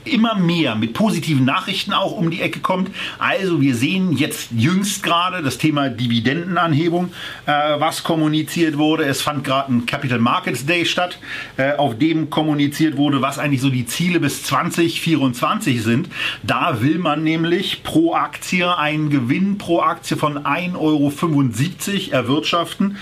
immer mehr mit positiven Nachrichten auch um die Ecke kommt. Also wir sehen jetzt jüngst gerade das Thema Dividendenanhebung, äh, was kommuniziert wurde. Es fand gerade ein Capital Markets Day statt, äh, auf dem kommuniziert wurde, was eigentlich so die Ziele bis 2024 sind. Da will man nämlich pro Aktie einen Gewinn pro Aktie von 1,75 Euro erwirtschaften.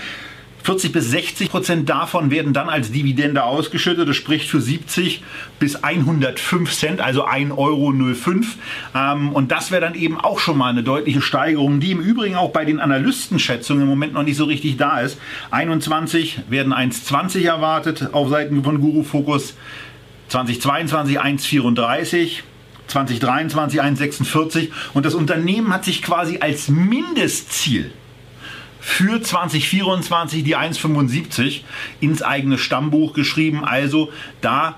40 bis 60 Prozent davon werden dann als Dividende ausgeschüttet. Das spricht für 70 bis 105 Cent, also 1,05 Euro. Ähm, und das wäre dann eben auch schon mal eine deutliche Steigerung, die im Übrigen auch bei den Analystenschätzungen im Moment noch nicht so richtig da ist. 21 werden 1,20 erwartet auf Seiten von Guru Focus. 2022 1,34. 2023 1,46 und das Unternehmen hat sich quasi als Mindestziel für 2024 die 1,75 ins eigene Stammbuch geschrieben. Also da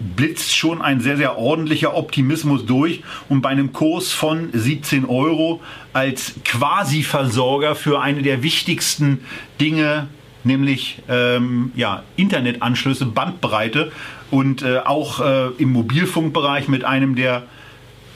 blitzt schon ein sehr, sehr ordentlicher Optimismus durch und bei einem Kurs von 17 Euro als Quasi-Versorger für eine der wichtigsten Dinge, nämlich ähm, ja, Internetanschlüsse, Bandbreite und äh, auch äh, im Mobilfunkbereich mit einem der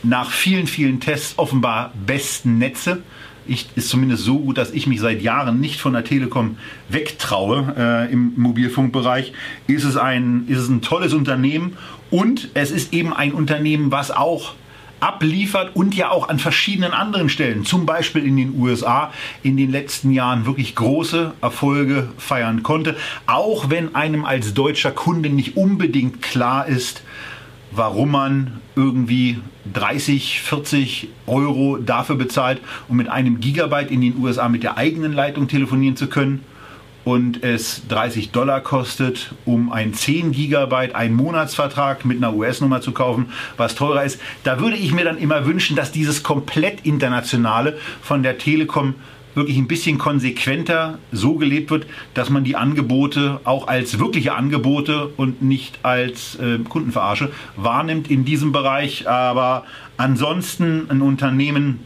nach vielen, vielen Tests offenbar besten Netze ich, ist zumindest so gut, dass ich mich seit Jahren nicht von der Telekom wegtraue äh, im Mobilfunkbereich. Ist es, ein, ist es ein tolles Unternehmen und es ist eben ein Unternehmen, was auch abliefert und ja auch an verschiedenen anderen Stellen, zum Beispiel in den USA, in den letzten Jahren wirklich große Erfolge feiern konnte. Auch wenn einem als deutscher Kunde nicht unbedingt klar ist, warum man irgendwie 30, 40 Euro dafür bezahlt, um mit einem Gigabyte in den USA mit der eigenen Leitung telefonieren zu können und es 30 Dollar kostet, um ein 10 Gigabyte, einen Monatsvertrag mit einer US-Nummer zu kaufen, was teurer ist. Da würde ich mir dann immer wünschen, dass dieses komplett internationale von der Telekom wirklich ein bisschen konsequenter so gelebt wird, dass man die Angebote auch als wirkliche Angebote und nicht als äh, Kundenverarsche wahrnimmt in diesem Bereich. Aber ansonsten ein Unternehmen,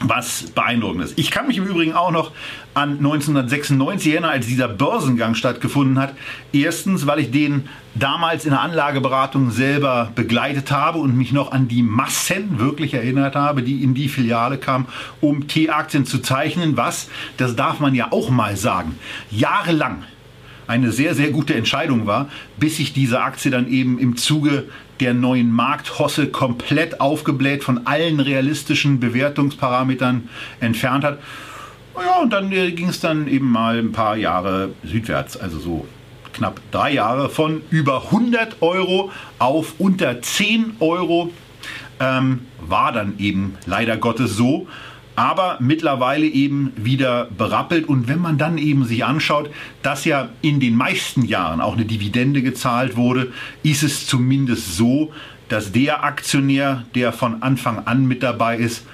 was beeindruckend ist. Ich kann mich im Übrigen auch noch an 1996 erinnern, als dieser Börsengang stattgefunden hat. Erstens, weil ich den damals in der Anlageberatung selber begleitet habe und mich noch an die Massen wirklich erinnert habe, die in die Filiale kamen, um T-Aktien zu zeichnen, was, das darf man ja auch mal sagen, jahrelang eine sehr, sehr gute Entscheidung war, bis sich diese Aktie dann eben im Zuge der neuen Markthosse komplett aufgebläht von allen realistischen Bewertungsparametern entfernt hat. Ja, und dann äh, ging es dann eben mal ein paar Jahre südwärts, also so knapp drei Jahre von über 100 Euro auf unter 10 Euro. Ähm, war dann eben leider Gottes so aber mittlerweile eben wieder berappelt. Und wenn man dann eben sich anschaut, dass ja in den meisten Jahren auch eine Dividende gezahlt wurde, ist es zumindest so, dass der Aktionär, der von Anfang an mit dabei ist,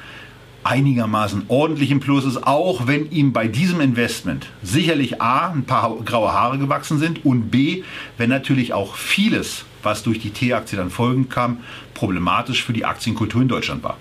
einigermaßen ordentlich im Plus ist, auch wenn ihm bei diesem Investment sicherlich A, ein paar graue Haare gewachsen sind und B, wenn natürlich auch vieles, was durch die T-Aktie dann folgend kam, problematisch für die Aktienkultur in Deutschland war.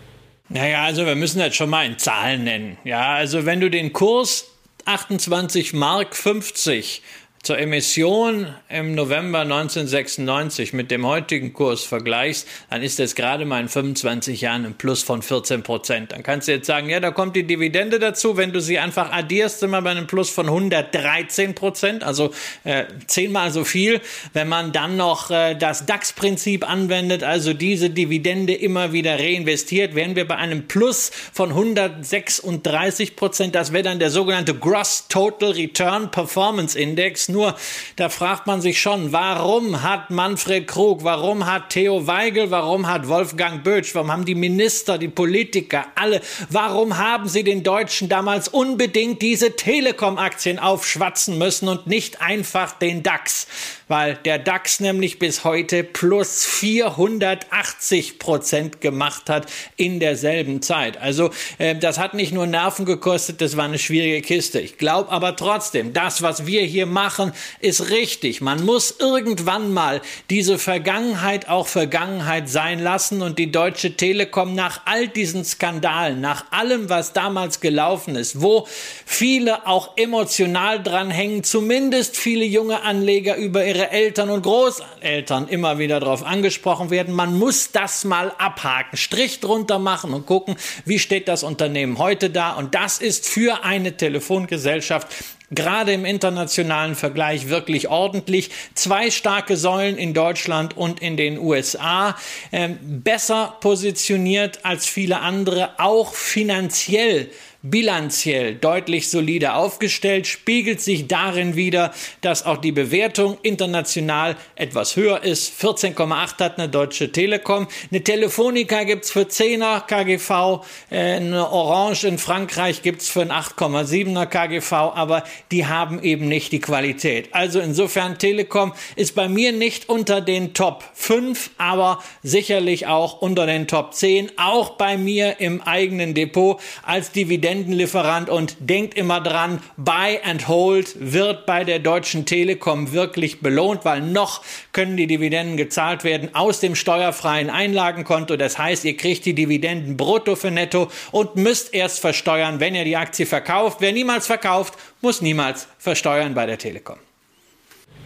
Naja, also wir müssen jetzt schon mal in Zahlen nennen. Ja, also wenn du den Kurs 28 Mark 50 zur Emission im November 1996 mit dem heutigen Kurs vergleichst, dann ist das gerade mal in 25 Jahren ein Plus von 14 Prozent. Dann kannst du jetzt sagen, ja, da kommt die Dividende dazu. Wenn du sie einfach addierst, sind wir bei einem Plus von 113 Prozent, also äh, zehnmal so viel. Wenn man dann noch äh, das DAX-Prinzip anwendet, also diese Dividende immer wieder reinvestiert, wären wir bei einem Plus von 136 Prozent. Das wäre dann der sogenannte Gross Total Return Performance Index nur, da fragt man sich schon, warum hat Manfred Krug, warum hat Theo Weigel, warum hat Wolfgang Bötsch, warum haben die Minister, die Politiker, alle, warum haben sie den Deutschen damals unbedingt diese Telekom-Aktien aufschwatzen müssen und nicht einfach den DAX? weil der DAX nämlich bis heute plus 480 Prozent gemacht hat in derselben Zeit. Also äh, das hat nicht nur Nerven gekostet, das war eine schwierige Kiste. Ich glaube aber trotzdem, das, was wir hier machen, ist richtig. Man muss irgendwann mal diese Vergangenheit auch Vergangenheit sein lassen und die Deutsche Telekom nach all diesen Skandalen, nach allem, was damals gelaufen ist, wo viele auch emotional dran hängen, zumindest viele junge Anleger über ihre Eltern und Großeltern immer wieder darauf angesprochen werden. Man muss das mal abhaken, Strich drunter machen und gucken, wie steht das Unternehmen heute da. Und das ist für eine Telefongesellschaft gerade im internationalen Vergleich wirklich ordentlich. Zwei starke Säulen in Deutschland und in den USA. Ähm, besser positioniert als viele andere, auch finanziell bilanziell deutlich solider aufgestellt, spiegelt sich darin wieder, dass auch die Bewertung international etwas höher ist. 14,8 hat eine Deutsche Telekom. Eine Telefonica gibt's für 10er KGV, äh, eine Orange in Frankreich gibt's für ein 8,7er KGV, aber die haben eben nicht die Qualität. Also insofern Telekom ist bei mir nicht unter den Top 5, aber sicherlich auch unter den Top 10, auch bei mir im eigenen Depot als Dividende Dividendenlieferant und denkt immer dran, Buy and Hold wird bei der Deutschen Telekom wirklich belohnt, weil noch können die Dividenden gezahlt werden aus dem steuerfreien Einlagenkonto. Das heißt, ihr kriegt die Dividenden brutto für netto und müsst erst versteuern, wenn ihr die Aktie verkauft. Wer niemals verkauft, muss niemals versteuern bei der Telekom.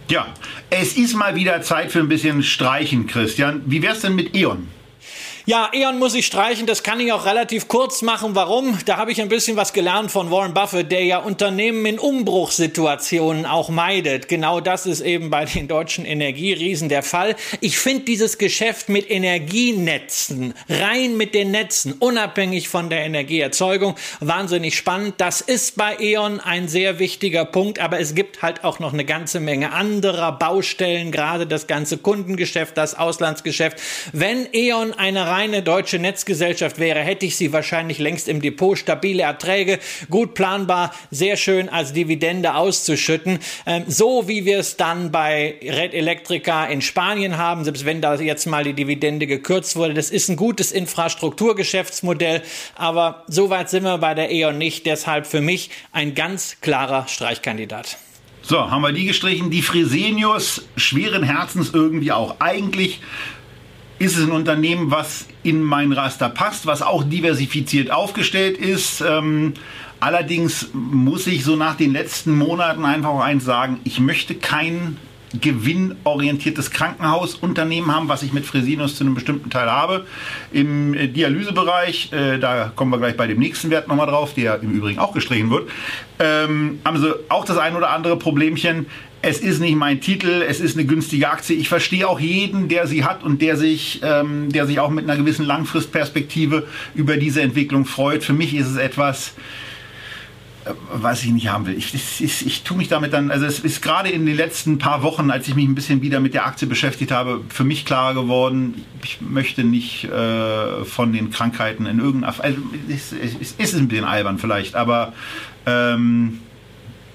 Ja, es ist mal wieder Zeit für ein bisschen Streichen, Christian. Wie wär's denn mit E.ON? Ja, Eon muss ich streichen, das kann ich auch relativ kurz machen. Warum? Da habe ich ein bisschen was gelernt von Warren Buffett, der ja Unternehmen in Umbruchssituationen auch meidet. Genau das ist eben bei den deutschen Energieriesen der Fall. Ich finde dieses Geschäft mit Energienetzen, rein mit den Netzen, unabhängig von der Energieerzeugung, wahnsinnig spannend. Das ist bei E.ON ein sehr wichtiger Punkt, aber es gibt halt auch noch eine ganze Menge anderer Baustellen, gerade das ganze Kundengeschäft, das Auslandsgeschäft. Wenn E.ON eine reine deutsche Netzgesellschaft wäre, hätte ich sie wahrscheinlich längst im Depot. Stabile Erträge, gut planbar, sehr schön als Dividende auszuschütten. Ähm, so wie wir es dann bei Red Electrica in Spanien haben, selbst wenn da jetzt mal die Dividende gekürzt wurde. Das ist ein gutes Infrastrukturgeschäftsmodell, aber so weit sind wir bei der E.ON nicht. Deshalb für mich ein ganz klarer Streichkandidat. So, haben wir die gestrichen. Die Fresenius, schweren Herzens irgendwie auch. Eigentlich ist es ein Unternehmen, was in mein Raster passt, was auch diversifiziert aufgestellt ist. Ähm, allerdings muss ich so nach den letzten Monaten einfach auch eins sagen, ich möchte kein gewinnorientiertes Krankenhausunternehmen haben, was ich mit Fresenius zu einem bestimmten Teil habe. Im äh, Dialysebereich, äh, da kommen wir gleich bei dem nächsten Wert nochmal drauf, der im Übrigen auch gestrichen wird, ähm, haben sie auch das ein oder andere Problemchen. Es ist nicht mein Titel, es ist eine günstige Aktie. Ich verstehe auch jeden, der sie hat und der sich, ähm, der sich auch mit einer gewissen Langfristperspektive über diese Entwicklung freut. Für mich ist es etwas, äh, was ich nicht haben will. Ich, ich, ich, tue mich damit dann, also es ist gerade in den letzten paar Wochen, als ich mich ein bisschen wieder mit der Aktie beschäftigt habe, für mich klar geworden, ich möchte nicht äh, von den Krankheiten in irgendeiner, also es, es, ist ein bisschen albern vielleicht, aber ähm,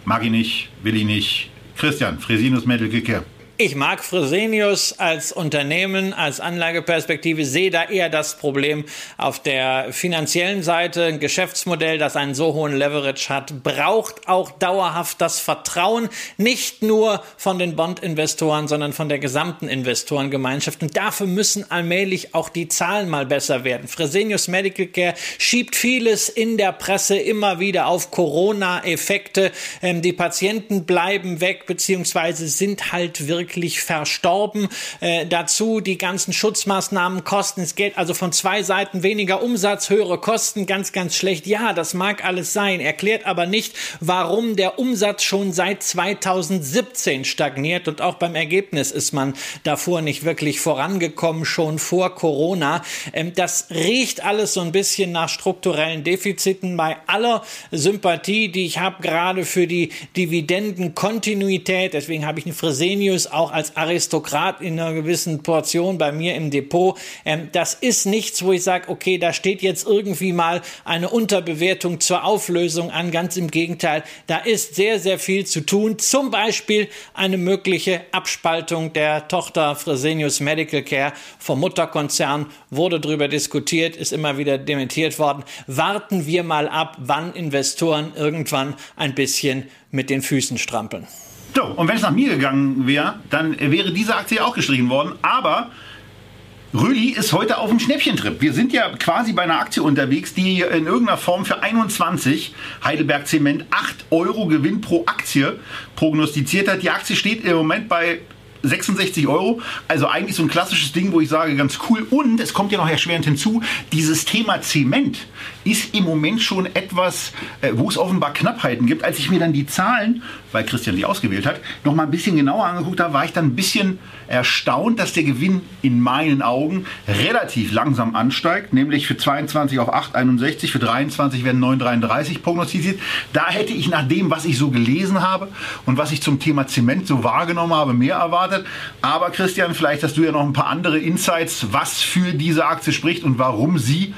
mag ich nicht, will ich nicht. Christian, Fresinus Medical Care. Ich mag Fresenius als Unternehmen, als Anlageperspektive, sehe da eher das Problem auf der finanziellen Seite. Ein Geschäftsmodell, das einen so hohen Leverage hat, braucht auch dauerhaft das Vertrauen, nicht nur von den Bond-Investoren, sondern von der gesamten Investorengemeinschaft. Und dafür müssen allmählich auch die Zahlen mal besser werden. Fresenius Medical Care schiebt vieles in der Presse immer wieder auf Corona-Effekte. Ähm, die Patienten bleiben weg, beziehungsweise sind halt wirklich wirklich verstorben. Äh, dazu die ganzen Schutzmaßnahmen kosten das Geld, also von zwei Seiten weniger Umsatz, höhere Kosten, ganz, ganz schlecht. Ja, das mag alles sein, erklärt aber nicht, warum der Umsatz schon seit 2017 stagniert und auch beim Ergebnis ist man davor nicht wirklich vorangekommen, schon vor Corona. Ähm, das riecht alles so ein bisschen nach strukturellen Defiziten bei aller Sympathie, die ich habe, gerade für die Dividendenkontinuität. Deswegen habe ich einen Fresenius auch als Aristokrat in einer gewissen Portion bei mir im Depot. Ähm, das ist nichts, wo ich sage, okay, da steht jetzt irgendwie mal eine Unterbewertung zur Auflösung an. Ganz im Gegenteil, da ist sehr, sehr viel zu tun. Zum Beispiel eine mögliche Abspaltung der Tochter Fresenius Medical Care vom Mutterkonzern wurde darüber diskutiert, ist immer wieder dementiert worden. Warten wir mal ab, wann Investoren irgendwann ein bisschen mit den Füßen strampeln. So, und wenn es nach mir gegangen wäre, dann wäre diese Aktie auch gestrichen worden. Aber Röli ist heute auf dem Schnäppchentrip. Wir sind ja quasi bei einer Aktie unterwegs, die in irgendeiner Form für 21 Heidelberg Zement 8 Euro Gewinn pro Aktie prognostiziert hat. Die Aktie steht im Moment bei 66 Euro. Also eigentlich so ein klassisches Ding, wo ich sage, ganz cool. Und es kommt ja noch erschwerend hinzu, dieses Thema Zement ist im Moment schon etwas, äh, wo es offenbar Knappheiten gibt. Als ich mir dann die Zahlen, weil Christian die ausgewählt hat, noch mal ein bisschen genauer angeguckt habe, war ich dann ein bisschen erstaunt, dass der Gewinn in meinen Augen relativ langsam ansteigt, nämlich für 22 auf 8,61, für 23 werden 9,33 prognostiziert. Da hätte ich nach dem, was ich so gelesen habe und was ich zum Thema Zement so wahrgenommen habe, mehr erwartet. Aber Christian, vielleicht hast du ja noch ein paar andere Insights, was für diese Aktie spricht und warum sie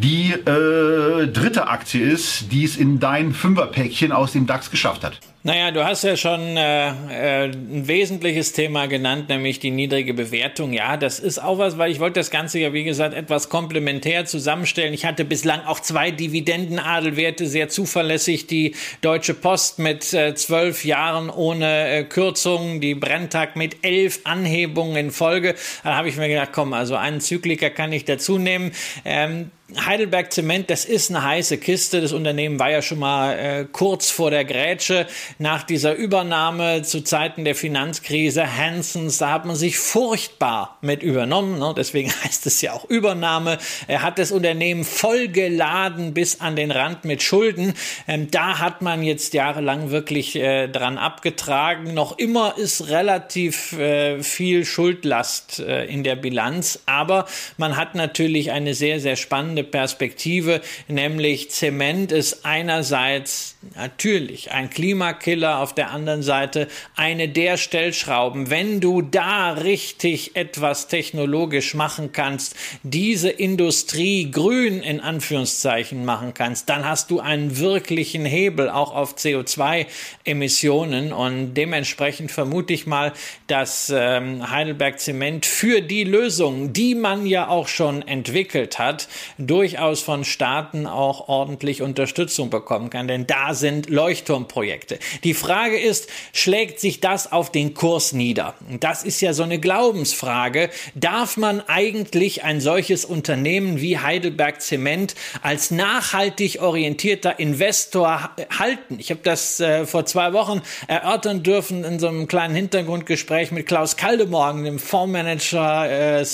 die äh, dritte Aktie ist, die es in dein Fünferpäckchen aus dem DAX geschafft hat. Naja, du hast ja schon äh, äh, ein wesentliches Thema genannt, nämlich die niedrige Bewertung. Ja, das ist auch was, weil ich wollte das Ganze ja, wie gesagt, etwas komplementär zusammenstellen. Ich hatte bislang auch zwei Dividendenadelwerte sehr zuverlässig. Die Deutsche Post mit äh, zwölf Jahren ohne äh, Kürzungen, die Brenntag mit elf Anhebungen in Folge. Da habe ich mir gedacht, komm, also einen Zykliker kann ich dazu nehmen. Ähm, Heidelberg Zement, das ist eine heiße Kiste. Das Unternehmen war ja schon mal äh, kurz vor der Grätsche nach dieser Übernahme zu Zeiten der Finanzkrise Hansons. Da hat man sich furchtbar mit übernommen. Ne? Deswegen (laughs) heißt es ja auch Übernahme. Er hat das Unternehmen vollgeladen bis an den Rand mit Schulden. Ähm, da hat man jetzt jahrelang wirklich äh, dran abgetragen. Noch immer ist relativ äh, viel Schuldlast äh, in der Bilanz. Aber man hat natürlich eine sehr, sehr spannende Perspektive, nämlich Zement ist einerseits natürlich ein Klimakiller, auf der anderen Seite eine der Stellschrauben. Wenn du da richtig etwas technologisch machen kannst, diese Industrie grün in Anführungszeichen machen kannst, dann hast du einen wirklichen Hebel auch auf CO2-Emissionen und dementsprechend vermute ich mal, dass ähm, Heidelberg Zement für die Lösungen, die man ja auch schon entwickelt hat, durchaus von Staaten auch ordentlich Unterstützung bekommen kann. Denn da sind Leuchtturmprojekte. Die Frage ist, schlägt sich das auf den Kurs nieder? Das ist ja so eine Glaubensfrage. Darf man eigentlich ein solches Unternehmen wie Heidelberg Zement als nachhaltig orientierter Investor halten? Ich habe das äh, vor zwei Wochen erörtern dürfen in so einem kleinen Hintergrundgespräch mit Klaus Kaldemorgen, dem Fondsmanager äh,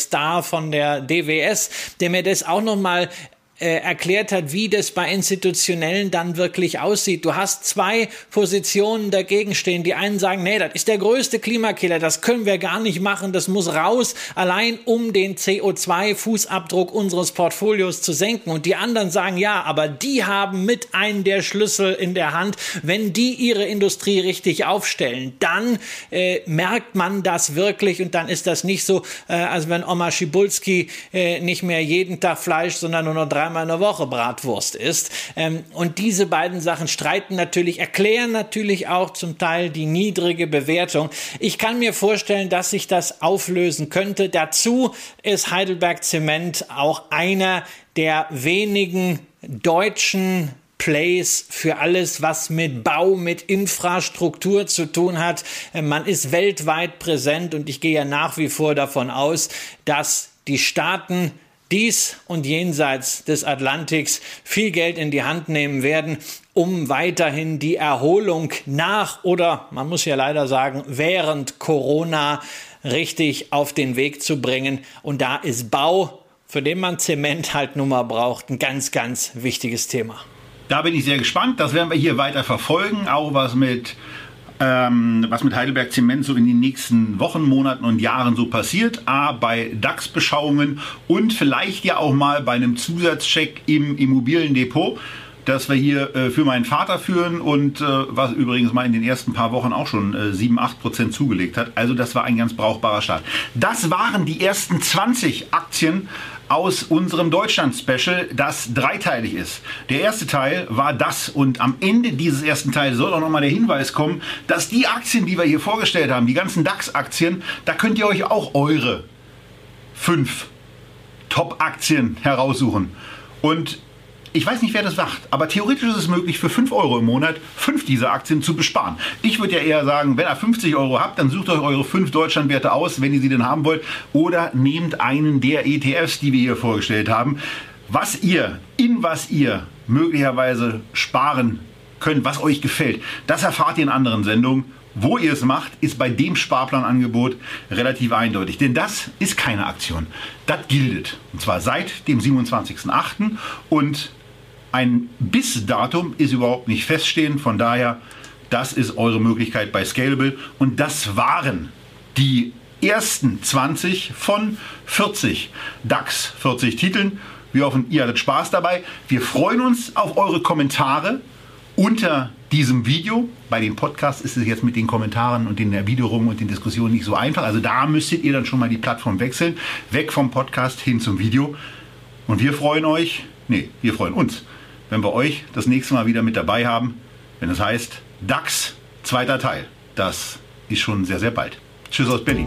von der DWS, der mir das auch nochmal äh, erklärt hat, wie das bei Institutionellen dann wirklich aussieht. Du hast zwei Positionen dagegen stehen. Die einen sagen, nee, das ist der größte Klimakiller, das können wir gar nicht machen, das muss raus, allein um den CO2-Fußabdruck unseres Portfolios zu senken. Und die anderen sagen, ja, aber die haben mit einem der Schlüssel in der Hand. Wenn die ihre Industrie richtig aufstellen, dann äh, merkt man das wirklich und dann ist das nicht so, äh, als wenn Oma Schibulski äh, nicht mehr jeden Tag Fleisch, sondern nur noch drei dreimal in der Woche Bratwurst isst. Ähm, und diese beiden Sachen streiten natürlich, erklären natürlich auch zum Teil die niedrige Bewertung. Ich kann mir vorstellen, dass sich das auflösen könnte. Dazu ist Heidelberg Zement auch einer der wenigen deutschen Plays für alles, was mit Bau, mit Infrastruktur zu tun hat. Ähm, man ist weltweit präsent und ich gehe ja nach wie vor davon aus, dass die Staaten dies und jenseits des Atlantiks viel Geld in die Hand nehmen werden, um weiterhin die Erholung nach oder man muss ja leider sagen während Corona richtig auf den Weg zu bringen. Und da ist Bau, für den man Zement halt nun mal braucht, ein ganz, ganz wichtiges Thema. Da bin ich sehr gespannt. Das werden wir hier weiter verfolgen. Auch was mit ähm, was mit Heidelberg Zement so in den nächsten Wochen, Monaten und Jahren so passiert. A, bei DAX-Beschauungen und vielleicht ja auch mal bei einem Zusatzcheck im Immobiliendepot das wir hier äh, für meinen Vater führen und äh, was übrigens mal in den ersten paar Wochen auch schon äh, 7, 8 Prozent zugelegt hat. Also das war ein ganz brauchbarer Start. Das waren die ersten 20 Aktien aus unserem Deutschland-Special, das dreiteilig ist. Der erste Teil war das und am Ende dieses ersten Teils soll auch nochmal der Hinweis kommen, dass die Aktien, die wir hier vorgestellt haben, die ganzen DAX-Aktien, da könnt ihr euch auch eure fünf Top-Aktien heraussuchen. Und ich weiß nicht, wer das macht, aber theoretisch ist es möglich, für 5 Euro im Monat fünf dieser Aktien zu besparen. Ich würde ja eher sagen, wenn ihr 50 Euro habt, dann sucht euch eure fünf Deutschlandwerte aus, wenn ihr sie denn haben wollt, oder nehmt einen der ETFs, die wir hier vorgestellt haben. Was ihr, in was ihr möglicherweise sparen könnt, was euch gefällt, das erfahrt ihr in anderen Sendungen. Wo ihr es macht, ist bei dem Sparplanangebot relativ eindeutig. Denn das ist keine Aktion. Das gilt. Und zwar seit dem 27.08. Und ein Bis-Datum ist überhaupt nicht feststehend. Von daher, das ist eure Möglichkeit bei Scalable. Und das waren die ersten 20 von 40 DAX 40 Titeln. Wir hoffen, ihr hattet Spaß dabei. Wir freuen uns auf eure Kommentare unter diesem Video. Bei dem Podcast ist es jetzt mit den Kommentaren und den Erwiderungen und den Diskussionen nicht so einfach. Also da müsstet ihr dann schon mal die Plattform wechseln. Weg vom Podcast hin zum Video. Und wir freuen euch, nee, wir freuen uns, wenn wir euch das nächste Mal wieder mit dabei haben, wenn es heißt DAX, zweiter Teil. Das ist schon sehr, sehr bald. Tschüss aus Berlin.